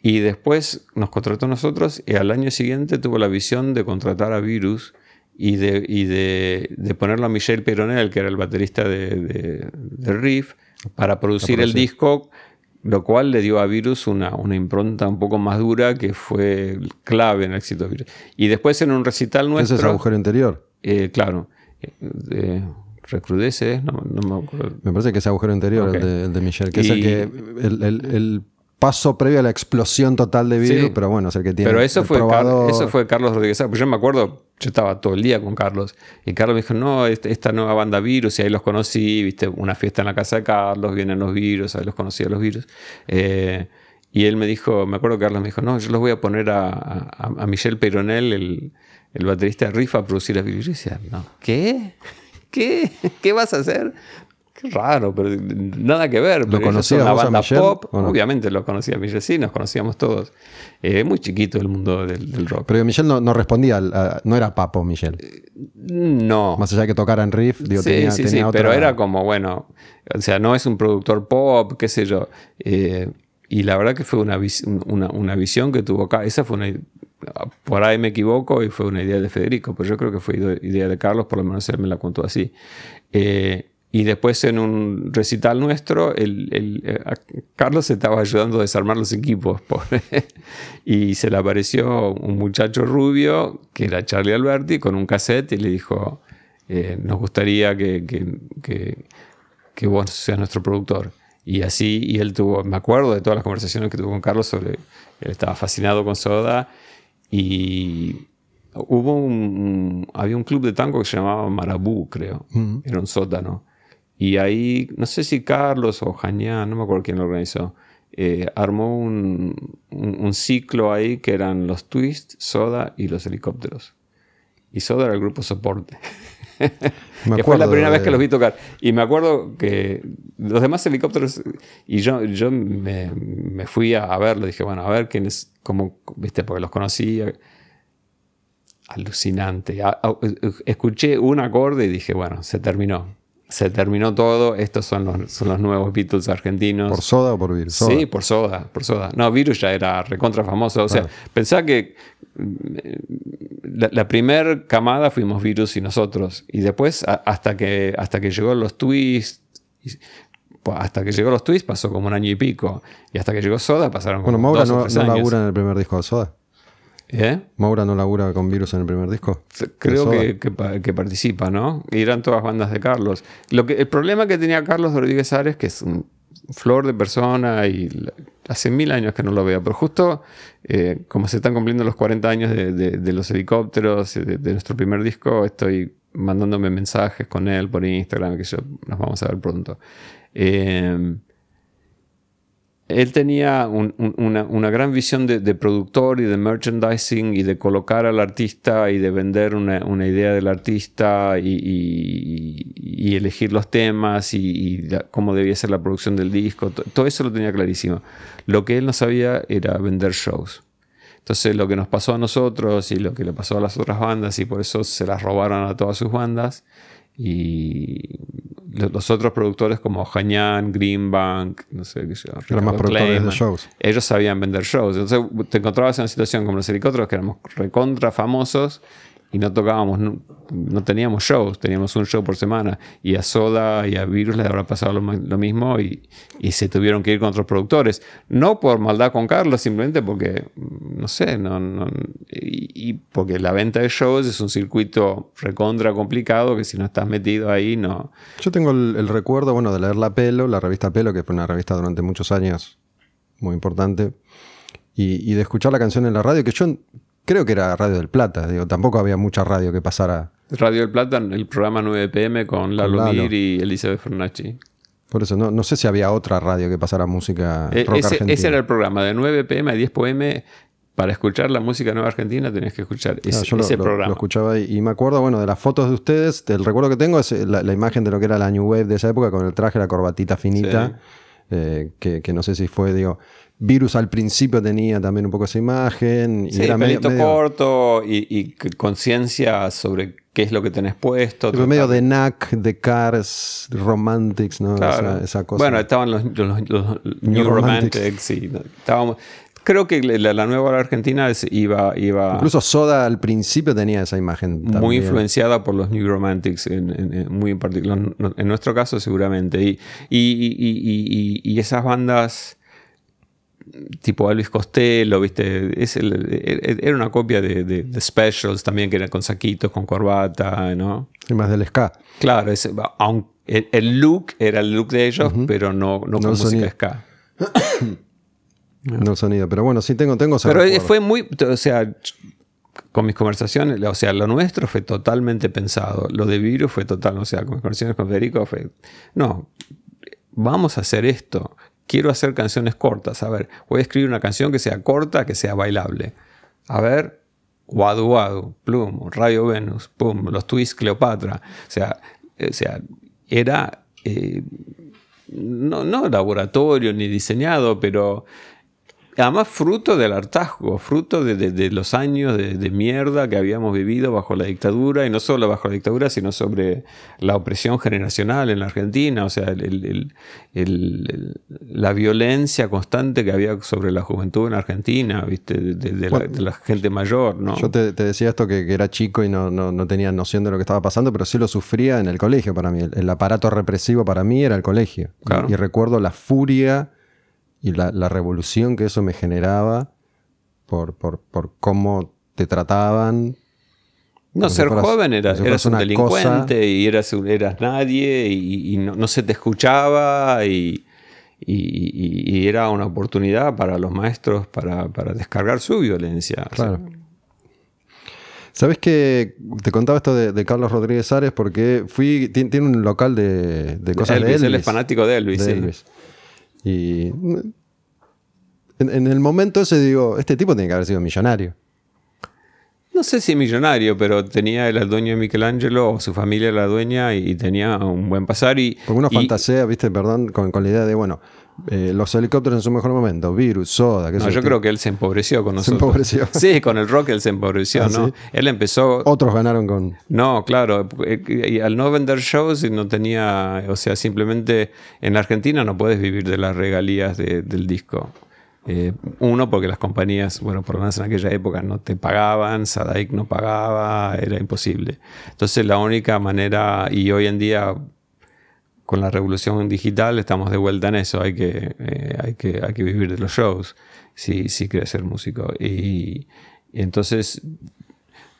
Y después nos contrató a nosotros y al año siguiente tuvo la visión de contratar a Virus y de, y de, de ponerlo a Michel Peronel, que era el baterista de, de- de Riff, para producir el disco, lo cual le dio a Virus una, una impronta un poco más dura que fue clave en el éxito de Virus. Y después en un recital Ese nuestro... es agujero interior. Eh, claro. Eh, recrudece, no, no me acuerdo. Me parece que es agujero interior Ok. el, de, el de Michel, que es el Y- que el, el- el paso previo a la explosión total de virus, Sí. pero bueno, es el que tiene Pero eso fue, probador. eso fue Carlos Rodríguez. Pues yo me acuerdo, yo estaba todo el día con Carlos. Y Carlos me dijo, no, este- esta nueva banda Virus, y ahí los conocí, viste, una fiesta en la casa de Carlos, vienen los virus, ahí los conocí a los virus. Eh, y él me dijo, me acuerdo que Carlos me dijo, no, yo los voy a poner a, a, a Michel Peyronel, el, el baterista de Riff, a producir las virus. Y decía, no, ¿qué? ¿Qué? (laughs) ¿Qué vas a hacer? Qué raro, pero nada que ver. pero conocías son una banda Michel, pop, no? obviamente lo conocía a Michel, sí, nos conocíamos todos. Eh, muy chiquito el mundo del, del rock. Pero Michel no, no respondía, al- a- no era papo Michel. No. Más allá de que tocara en riff, digo, sí, tenía, sí, tenía sí, otra- pero era como, bueno, o sea, no es un productor pop, qué sé yo. Eh, y la verdad que fue una, una, una visión que tuvo acá. Esa fue una. Por ahí me equivoco y fue una idea de Federico, pero yo creo que fue idea de Carlos, por lo menos él me la contó así. Eh, y después en un recital nuestro, el, el, Carlos estaba ayudando a desarmar los equipos. (laughs) y se le apareció un muchacho rubio, que era Charlie Alberti, con un cassette y le dijo, nos gustaría que, que, que, que vos seas nuestro productor. Y así, y él tuvo, me acuerdo de todas las conversaciones que tuvo con Carlos sobre, él estaba fascinado con Soda y hubo un, había un club de tango que se llamaba Marabú, creo, era un sótano. Y ahí, no sé si Carlos o Jañán, no me acuerdo quién lo organizó, eh, armó un, un, ciclo ahí que eran los Twist, Soda y los helicópteros. Y Soda era el grupo soporte. (laughs) que fue la primera vez que los vi tocar. Y me acuerdo que los demás helicópteros, y yo, yo me, me fui a, verlo, dije, bueno, a ver quién es, como, viste, porque los conocía. Alucinante. escuché un acorde y dije, bueno, se terminó. Se terminó todo, estos son los, son los nuevos Beatles argentinos. ¿Por Soda o por Virus? Sí, por Soda, por Soda. No, Virus ya era recontra famoso. O sea, pensaba que la, la primera camada fuimos Virus y nosotros. Y después, hasta, que, hasta que llegó los twists, hasta que llegó los twists pasó como un año y pico. Y hasta que llegó Soda pasaron como bueno, Maura dos no, o tres no años. labura en el primer disco de Soda. ¿Eh? Maura no labura con Virus en el primer disco. Creo que, que pa- que participa, ¿no? Y eran todas bandas de Carlos. Lo que, el problema que tenía Carlos Rodríguez Ares, que es un flor de persona y hace mil años que no lo veo, pero justo eh, como se están cumpliendo los 40 años de, de- de los helicópteros, de, de nuestro primer disco, estoy mandándome mensajes con él por Instagram, que yo nos vamos a ver pronto. Eh, él tenía un- un- una, gran visión de, productor y de merchandising y de colocar al artista y de vender una, idea del artista y, elegir los temas y, cómo debía ser la producción del disco. To- Todo eso lo tenía clarísimo. Lo que él no sabía era vender shows. Entonces lo que nos pasó a nosotros y lo que le pasó a las otras bandas y por eso se las robaron a todas sus bandas y lo- los otros productores como Hañan, Greenbank, no sé qué sé yo, Eran más productores de Kleiman, shows. ellos sabían vender shows. Entonces te encontrabas en una situación como los helicópteros que éramos recontra famosos y no tocábamos, no, teníamos shows, teníamos un show por semana. Y a Soda y a Virus les habrá pasado lo, mismo y, y se tuvieron que ir con otros productores. No por maldad con Carlos, simplemente porque, no sé, no, no- y, porque la venta de shows es un circuito recontra complicado que si no estás metido ahí no... Yo tengo el, recuerdo, bueno, de leer La Pelo, la revista Pelo, que fue una revista durante muchos años muy importante, y de escuchar la canción en la radio, que yo creo que era Radio del Plata, digo, tampoco había mucha radio que pasara. Radio del Plata, el programa 9pm con Lalo Lalo. Mir y Elizabeth Fernacci. Por eso, no, no sé si había otra radio que pasara música E- rock ese, argentina. ese era el programa, de 9 pm a 10 pm. Para escuchar la música nueva argentina tenías que escuchar ese, Ah, yo lo, ese lo- programa. lo escuchaba y, y me acuerdo, bueno, de las fotos de ustedes, el recuerdo que tengo es eh, la, la imagen de lo que era la New Wave de esa época con el traje, la corbatita finita, eh, que, que no sé si fue, digo, Virus al principio tenía también un poco esa imagen. Y Sí, era medio, pelito medio- corto y, y conciencia sobre qué es lo que tenés puesto. Fue medio de Knack, de Cars, Romantics, ¿no? Claro. Esa, esa cosa. Bueno, estaban los, los- los New, Romantics. Romantics. y estábamos, creo que la, la nueva argentina es- iba, iba Incluso Soda al principio tenía esa imagen. muy también. influenciada por los New Romantics, en, en- en- muy en particular. En nuestro caso, seguramente. Y, y, y- y- y- y esas bandas tipo Elvis Costello, ¿viste? Es el- era una copia de, de- de Specials también, que era con saquitos, con corbata, ¿no? Y más del ska. Claro, es- el, el look era el look de ellos, pero no, no con música ska. (coughs) No el sonido. Pero bueno, sí tengo, tengo ese Pero recuerdo. fue muy, o sea, con mis conversaciones, o sea, lo nuestro fue totalmente pensado. Lo de Virus fue total, o sea, con mis conversaciones con Federico fue, no, vamos a hacer esto. Quiero hacer canciones cortas. A ver, voy a escribir una canción que sea corta, que sea bailable. A ver, Wadu Wadu, Plum, Radio Venus, Pum, los Twists Cleopatra. O sea, o sea era eh, no, no laboratorio ni diseñado, pero además fruto del hartazgo, fruto de, los años de, mierda que habíamos vivido bajo la dictadura, y no solo bajo la dictadura, sino sobre la opresión generacional en la Argentina, o sea, la violencia constante que había sobre la juventud en Argentina, ¿viste? De, la, gente mayor. ¿no? Yo te, decía esto que, era chico y no, no, tenía noción de lo que estaba pasando, pero sí lo sufría en el colegio para mí. El, aparato represivo para mí era el colegio. y recuerdo la furia y la, revolución que eso me generaba por, por, cómo te trataban. No, ser joven eras, un delincuente y eras, eras nadie y, no, se te escuchaba y, era una oportunidad para los maestros para, descargar su violencia. Claro. ¿Sabes que te contaba esto de, Carlos Rodríguez Ares? Porque fui, tiene, un local de, de cosas de Elvis. Él es fanático de Elvis, sí. Y en, el momento ese digo, este tipo tiene que haber sido millonario. No sé si millonario, pero tenía el dueño de Michelangelo, o su familia era la dueña, y tenía un buen pasar. Y, Porque uno fantasea, viste, perdón, con, la idea de, bueno, eh, los helicópteros en su mejor momento, virus, soda. no, yo creo que él se empobreció con nosotros. Se empobreció. (laughs) Sí, con el rock él se empobreció, ah, ¿no? Él empezó. Otros ganaron con. No, claro. Y al no vender shows y no tenía. O sea, simplemente en Argentina no puedes vivir de las regalías del disco. Eh, uno, porque las compañías, bueno, por lo menos en aquella época no te pagaban, Sadaik no pagaba, era imposible. Entonces la única manera, y hoy en día con la revolución digital estamos de vuelta en eso, hay que, eh, hay que, hay que vivir de los shows si, si quieres ser músico. y entonces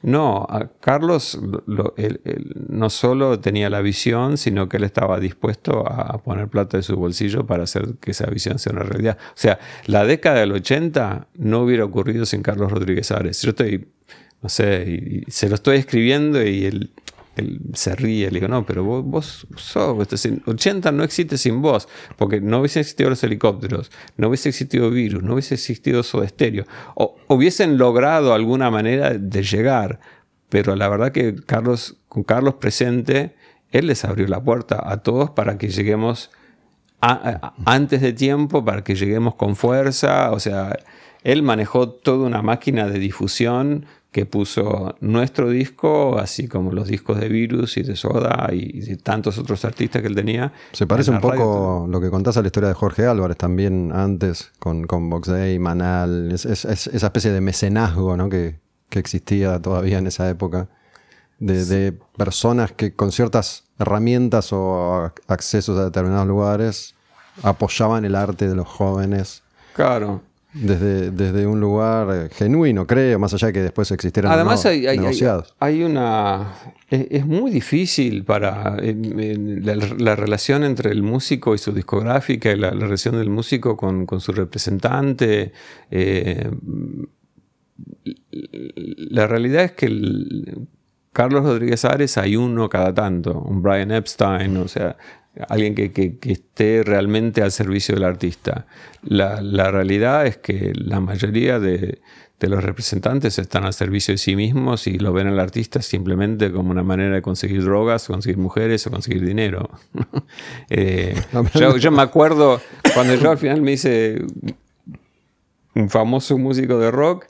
no, Carlos no solo tenía la visión, sino que él estaba dispuesto a poner plata de su bolsillo para hacer que esa visión sea una realidad. O sea, la década del 80 no hubiera ocurrido sin Carlos Rodríguez Ares. Yo estoy, no sé, y, se lo estoy escribiendo y él él se ríe, le digo, no, pero vos, vos sos, 80 no existe sin vos, porque no hubiesen existido los helicópteros, no hubiese existido virus, no hubiese existido Soda Estéreo, o hubiesen logrado alguna manera de llegar, pero la verdad que Carlos, con Carlos presente, él les abrió la puerta a todos para que lleguemos antes de tiempo, para que lleguemos con fuerza, o sea, él manejó toda una máquina de difusión que puso nuestro disco, así como los discos de Virus y de Soda y de tantos otros artistas que él tenía. Se parece un poco lo que contás a la historia de Jorge Álvarez también antes, con, con Box Day, Manal, es, esa especie de mecenazgo ¿no? que, existía todavía en esa época, de, de, personas que con ciertas herramientas o accesos a determinados lugares apoyaban el arte de los jóvenes. Claro desde, desde un lugar eh, genuino, creo, más allá de que después existieran Además, hay, hay, una. Es, muy difícil para la, relación entre el músico y su discográfica y la, relación del músico con, su representante. Eh, la realidad es que Carlos Rodríguez Ares hay uno cada tanto, un Brian Epstein, o sea, alguien que, esté realmente al servicio del artista. La, realidad es que la mayoría de, los representantes están al servicio de sí mismos y lo ven al artista simplemente como una manera de conseguir drogas, conseguir mujeres o conseguir dinero. (laughs) Eh, yo, me acuerdo cuando yo al final me hice un famoso músico de rock,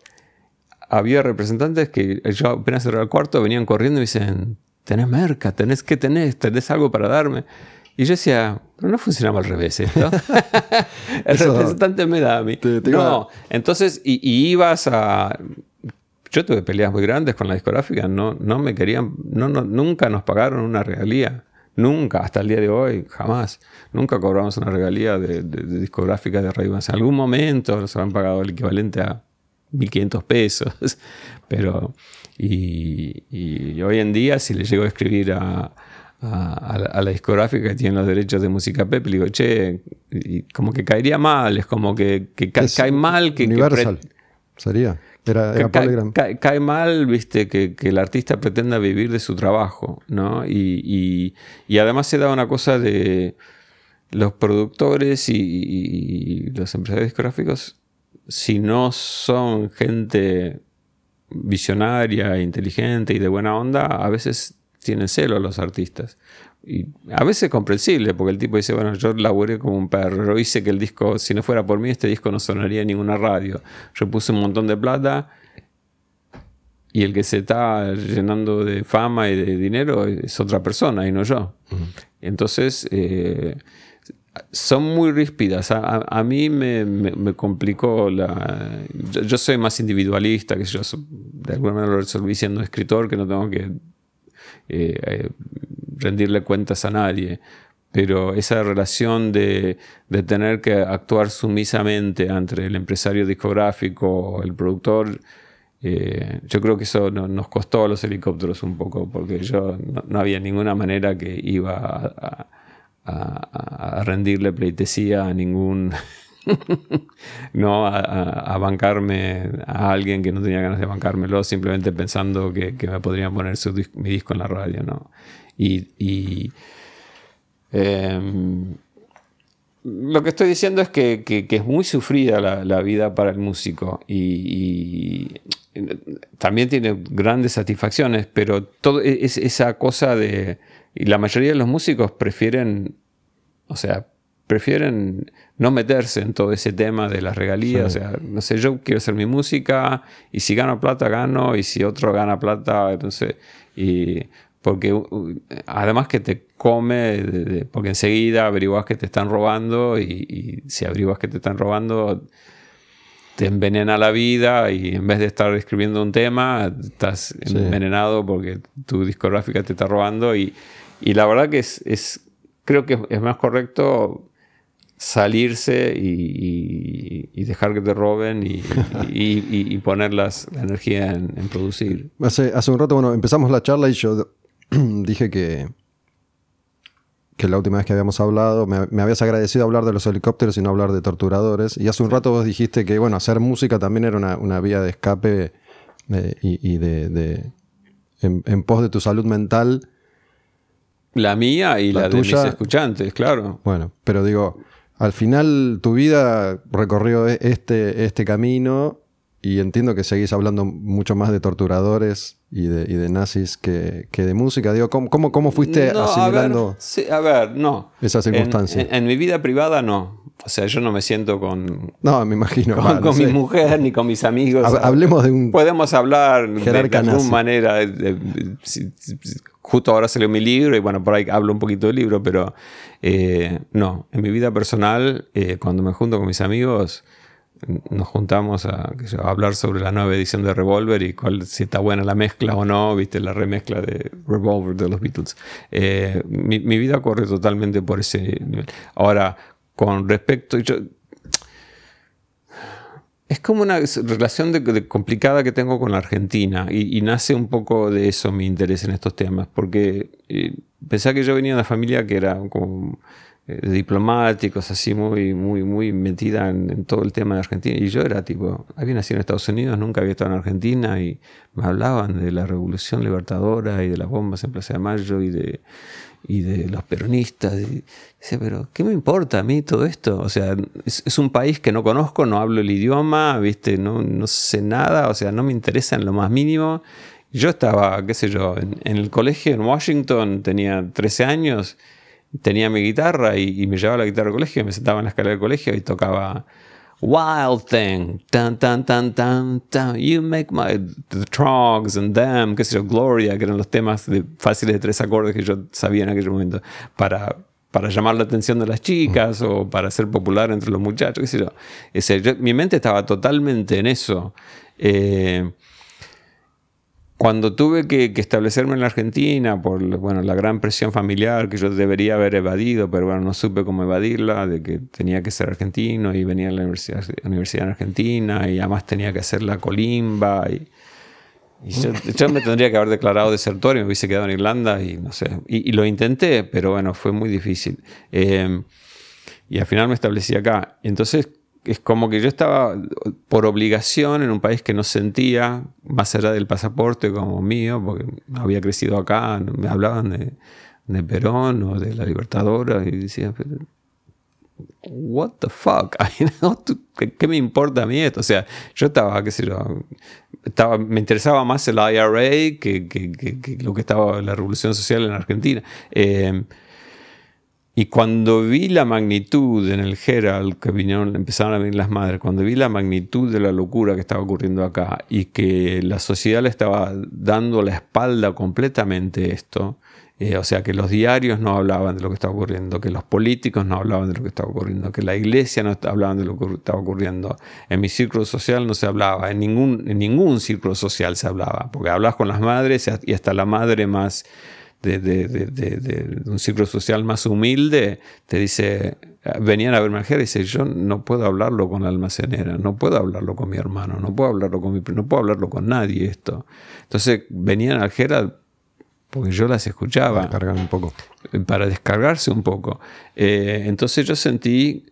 había representantes que yo apenas cerré el cuarto venían corriendo y me dicen, tenés merca, tenés que tenés, tenés algo para darme. Y yo decía, pero no funcionaba al revés esto. (laughs) el representante me da a mí. no, entonces, y, ibas a... Yo tuve peleas muy grandes con la discográfica, no, no me querían, no, nunca nos pagaron una regalía. Nunca, hasta el día de hoy, jamás. Nunca cobramos una regalía de, discográfica de radio. En algún momento nos han pagado el equivalente a 1.500 pesos. (laughs) Pero, y, y hoy en día, si le llego a escribir a, a, la, discográfica que tiene los derechos de música Pepe, le digo, che, y como que caería mal, es como que, cae mal que... Universal, sería. Era, cae, mal, viste, que, el artista pretenda vivir de su trabajo, ¿no? Y, además se da una cosa de los productores y, los empresarios discográficos, si no son gente visionaria, inteligente y de buena onda, a veces tienen celo los artistas. Y a veces es comprensible, porque el tipo dice, bueno, yo laburé como un perro, hice que el disco, si no fuera por mí, este disco no sonaría en ninguna radio. Yo puse un montón de plata y el que se está llenando de fama y de dinero es otra persona y no yo. Entonces, eh, son muy ríspidas. A, mí me, complicó la... Yo, soy más individualista, que yo de alguna manera lo resolví siendo escritor, que no tengo que eh, eh, rendirle cuentas a nadie. Pero esa relación de, tener que actuar sumisamente entre el empresario discográfico o el productor, eh, yo creo que eso nos costó a los helicópteros un poco, porque yo no, había ninguna manera que iba a, rendirle pleitesía a ningún... (laughs) no a, bancarme a alguien que no tenía ganas de bancármelo, simplemente pensando que, me podrían poner mi disco en la radio. ¿no? Y, em, lo que estoy diciendo es que, es muy sufrida la, vida para el músico y, también tiene grandes satisfacciones, pero todo e, es esa cosa de... Y la mayoría de los músicos prefieren, o sea, prefieren no meterse en todo ese tema de las regalías. O sea, no sé, yo quiero hacer mi música y si gano plata, gano, y si otro gana plata, entonces... Y porque además que te come, porque enseguida averiguas que te están robando y, si averiguas que te están robando, te envenena la vida y en vez de estar escribiendo un tema, estás envenenado porque tu discográfica te está robando y, la verdad que es, creo que es más correcto salirse y, dejar que te roben y, poner la energía en, producir. Hace, hace un rato, bueno, empezamos la charla y yo (clears throat) dije que, que la última vez que habíamos hablado me, habías agradecido hablar de los helicópteros y no hablar de torturadores. Y hace un rato vos dijiste que, bueno, hacer música también era una, vía de escape eh, y, de, en, pos de tu salud mental. La mía y la, de mis escuchantes, claro. Bueno, pero digo, al final tu vida recorrió e, este, este camino y entiendo que seguís hablando mucho más de torturadores y de, y de nazis que, que, de música. Digo, ¿cómo, cómo, cómo fuiste asimilando a ver, no. esa circunstancia? En, mi vida privada no. O sea, yo no me siento con. No, me imagino. Con, mi mujer ni con mis amigos. Hablemos de un. Podemos hablar de, alguna manera. justo ahora salió mi libro y bueno, por ahí hablo un poquito del libro, pero eh, no. En mi vida personal, eh, cuando me junto con mis amigos nos juntamos a, hablar sobre la nueva edición de Revolver y cuál, si está buena la mezcla o no, viste la remezcla de Revolver de los Beatles. Eh, mi, vida corre totalmente por ese nivel. Ahora, con respecto... Yo, es como una relación de, complicada que tengo con la Argentina y, nace un poco de eso mi interés en estos temas, porque pensé que yo venía de una familia que era como eh, diplomáticos, así muy, muy, muy metida en, todo el tema de Argentina. Y yo era tipo, había nacido en Estados Unidos, nunca había estado en Argentina y me hablaban de la revolución libertadora y de las bombas en Plaza de Mayo y de, y de los peronistas. Y dice, pero ¿qué me importa a mí todo esto? O sea, es, un país que no conozco, no hablo el idioma, ¿viste? No, no sé nada, o sea, no me interesa en lo más mínimo. Yo estaba, qué sé yo, en, en el colegio en Washington, tenía 13 años tenía mi guitarra y, me llevaba la guitarra al colegio, me sentaba en la escalera del colegio y tocaba Wild Thing, tan, tan, tan, tan, tan, You Make My, The Trogs and Them, qué sé yo, Gloria, que eran los temas fáciles de tres acordes que yo sabía en aquel momento, para, para llamar la atención de las chicas o para ser popular entre los muchachos, qué sé yo. Ese, mi mente estaba totalmente en eso. Eh, cuando tuve que, establecerme en la Argentina por bueno, la gran presión familiar que yo debería haber evadido, pero bueno, no supe cómo evadirla, de que tenía que ser argentino y venía a la universidad, universidad en Argentina y además tenía que hacer la colimba. Y, (laughs) yo, me tendría que haber declarado desertor y me hubiese quedado en Irlanda y no sé. Y, lo intenté, pero bueno, fue muy difícil. Eh, y al final me establecí acá. Entonces es como que yo estaba por obligación en un país que no sentía, más allá del pasaporte como mío, porque había crecido acá, me hablaban de, Perón o de la Libertadora y decía, what the fuck? (laughs) ¿Qué me importa a mí esto? O sea, yo estaba, qué sé yo, me interesaba más el IRA que, que, lo que estaba la revolución social en Argentina. Eh, y cuando vi la magnitud en el Herald, que vinieron, empezaron a venir las madres, cuando vi la magnitud de la locura que estaba ocurriendo acá y que la sociedad le estaba dando la espalda completamente esto, eh, o sea, que los diarios no hablaban de lo que estaba ocurriendo, que los políticos no hablaban de lo que estaba ocurriendo, que la iglesia no hablaba de lo que estaba ocurriendo. En mi círculo social no se hablaba, en ningún, en ningún círculo social se hablaba, porque hablas con las madres y hasta la madre más de, de, de, un círculo social más humilde te dice, venían a verme y dice, yo no puedo hablarlo con la almacenera, no puedo hablarlo con mi hermano, no puedo hablarlo con mi, no puedo hablarlo con nadie esto. Entonces venían al Gerald porque yo las escuchaba. Para un poco. Para descargarse un poco. Eh, entonces yo sentí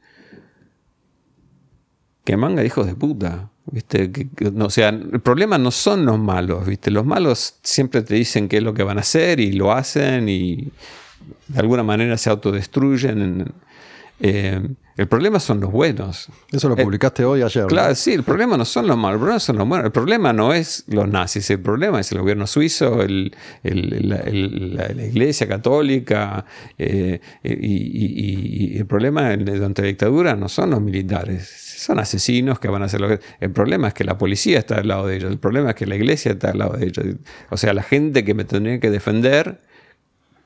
que manga de hijos de puta. ¿Viste? O sea, el problema no son los malos, ¿viste? Los malos siempre te dicen qué es lo que van a hacer y lo hacen y de alguna manera se autodestruyen. Eh, el problema son los buenos. Eso lo publicaste hoy, ayer. Claro, sí, el problema no son los malos, el problema son los buenos. El problema no es los nazis, el problema es el gobierno suizo, el, la, iglesia católica, eh, y, el problema durante la dictadura no son los militares, son asesinos que van a hacer lo que... El problema es que la policía está al lado de ellos, el problema es que la iglesia está al lado de ellos. O sea, la gente que me tendría que defender,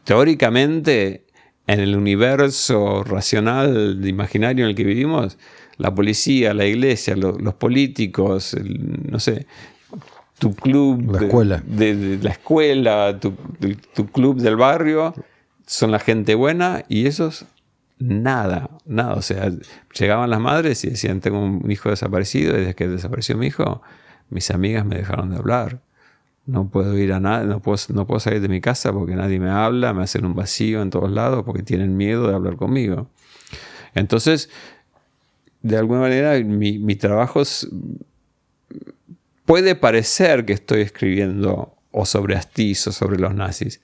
teóricamente en el universo racional, imaginario en el que vivimos, la policía, la iglesia, los políticos, no sé, tu club, la escuela, de, la escuela tu, club del barrio, son la gente buena y esos nada, nada. O sea, llegaban las madres y decían, tengo un hijo desaparecido, desde que desapareció mi hijo, mis amigas me dejaron de hablar no puedo ir a nada, no puedo, no puedo salir de mi casa porque nadie me habla, me hacen un vacío en todos lados porque tienen miedo de hablar conmigo. Entonces, de alguna manera, mi, mi trabajo puede parecer que estoy escribiendo o sobre Astiz o sobre los nazis,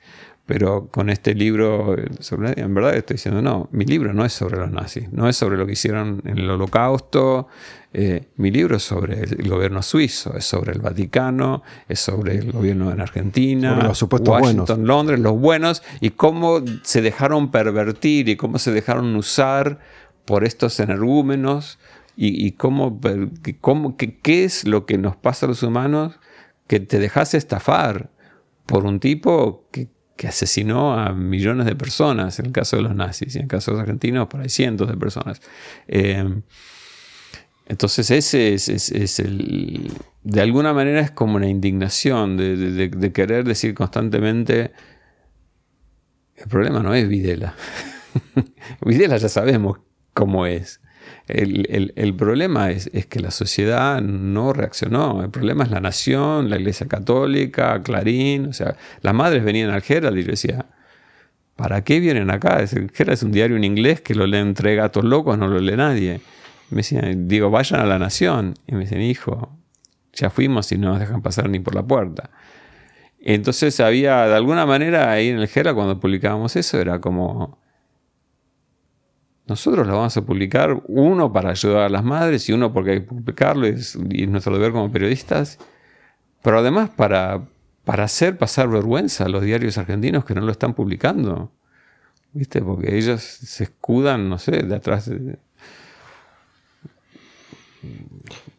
pero con este libro, en verdad estoy diciendo, no, mi libro no es sobre los nazis, no es sobre lo que hicieron en el holocausto, eh, mi libro es sobre el gobierno suizo, es sobre el Vaticano, es sobre el gobierno en Argentina, los supuestos Washington, Londres, los buenos, y cómo se dejaron pervertir y cómo se dejaron usar por estos energúmenos y, cómo, cómo qué es lo que nos pasa a los humanos que te dejas estafar por un tipo que, que asesinó a millones de personas, en el caso de los nazis, y en el caso de los argentinos, por ahí cientos de personas. Eh, entonces ese es, el... De alguna manera es como una indignación de, querer decir constantemente, el problema no es Videla. (laughs) Videla ya sabemos cómo es. El, problema es, es, que la sociedad no reaccionó. El problema es la nación, la iglesia católica, Clarín. O sea, las madres venían al Gerald y yo decía, ¿para qué vienen acá? El Gerald es un diario en inglés que lo leen tres gatos locos, no lo lee nadie. me decían, digo, vayan a la nación. Y me dicen, hijo, ya fuimos y no nos dejan pasar ni por la puerta. Entonces había, de alguna manera, ahí en el Gerald, cuando publicábamos eso, era como nosotros lo vamos a publicar, uno para ayudar a las madres y uno porque hay que publicarlo y es, nuestro deber como periodistas, pero además para, para hacer pasar vergüenza a los diarios argentinos que no lo están publicando. ¿Viste? Porque ellos se escudan, no sé, de atrás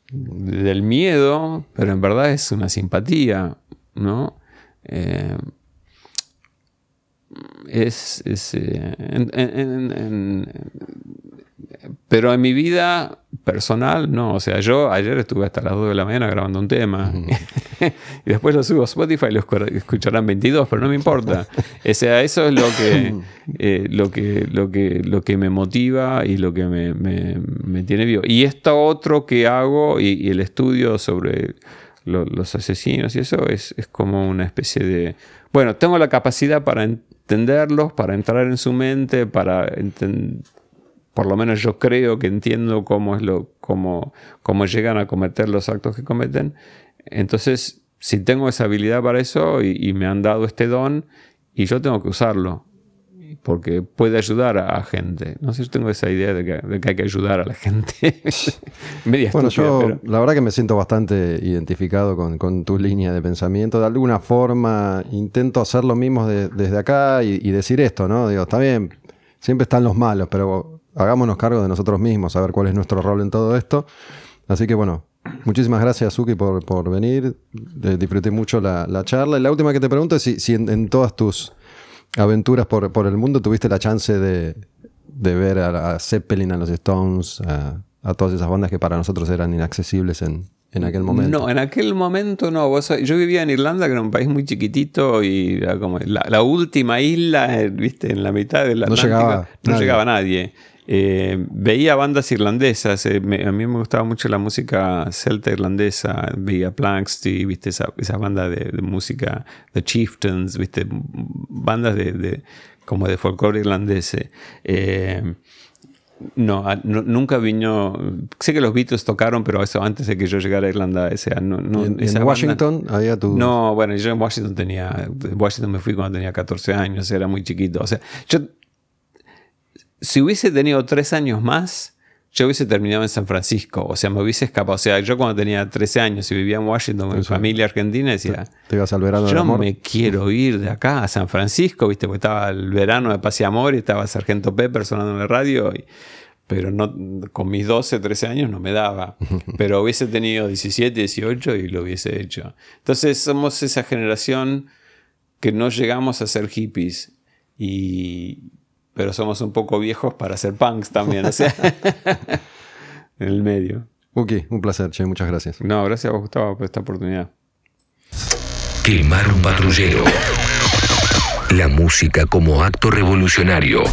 del miedo, pero en verdad es una simpatía, ¿no? Eh, es, eh, pero en mi vida personal, no. O sea, yo ayer estuve hasta las 2 de la mañana grabando un tema. (laughs) y después lo subo a Spotify y lo escucharán 22, pero no me importa. O sea, eso es lo que, (laughs) eh, lo que, lo que, lo que me motiva y lo que me, tiene vivo. Y esto otro que hago y, el estudio sobre los asesinos y eso es, es como una especie de... Bueno, tengo la capacidad para entenderlos, para entrar en su mente, para por lo menos yo creo que entiendo cómo es lo, cómo, cómo llegan a cometer los actos que cometen. Entonces, si tengo esa habilidad para eso y, me han dado este don, y yo tengo que usarlo. Porque puede ayudar a, gente. No sé, yo tengo esa idea de que, hay que ayudar a la gente. (laughs) bueno, yo la verdad que me siento bastante identificado con, tu línea de pensamiento. De alguna forma intento hacer lo mismo desde acá y, y, decir esto, ¿no? Digo, está bien, siempre están los malos, pero hagámonos cargo de nosotros mismos, a ver cuál es nuestro rol en todo esto. Así que bueno, Muchísimas gracias, Suki, por, por venir. disfruté mucho la, charla. Y la última que te pregunto es si, en, todas tus aventuras por, el mundo tuviste la chance de, ver a, Zeppelin, a los Stones, a, todas esas bandas que para nosotros eran inaccesibles en, aquel momento. No, en aquel momento no. yo vivía en Irlanda, que era un país muy chiquitito y era como la, última isla, eh, viste, en la mitad de la no llegaba no llegaba nadie. Eh, veía bandas irlandesas, eh, a mí me gustaba mucho la música celta irlandesa, veía Planksty, viste esa, esa banda de, música, The Chieftains, viste bandas de, como de folclore irlandés. Eh, no, nunca vino. Sé que los Beatles tocaron, pero eso antes de que yo llegara a Irlanda. no, ¿En, Washington había tu.? No, bueno, yo en Washington tenía. En Washington me fui cuando tenía 14 años, era muy chiquito. O sea, yo si hubiese tenido tres años más, yo hubiese terminado en San Francisco. O sea, me hubiese escapado. O sea, yo cuando tenía 13 años y vivía en Washington con mi familia argentina, decía: Te, ibas al verano Yo me quiero ir de acá a San Francisco, ¿viste? Porque estaba el verano de Paz y Amor y estaba Sargento Pepper sonando en la radio. pero no, con mis 12, 13 años no me daba. (laughs) Pero hubiese tenido 17, 18 y lo hubiese hecho. Entonces, somos esa generación que no llegamos a ser hippies. Y, pero somos un poco viejos para ser punks también, o sea, (laughs) en el medio. Ok, un placer, Che, muchas gracias. No, gracias a vos, Gustavo, por esta oportunidad. Quemar un patrullero. La música como acto revolucionario.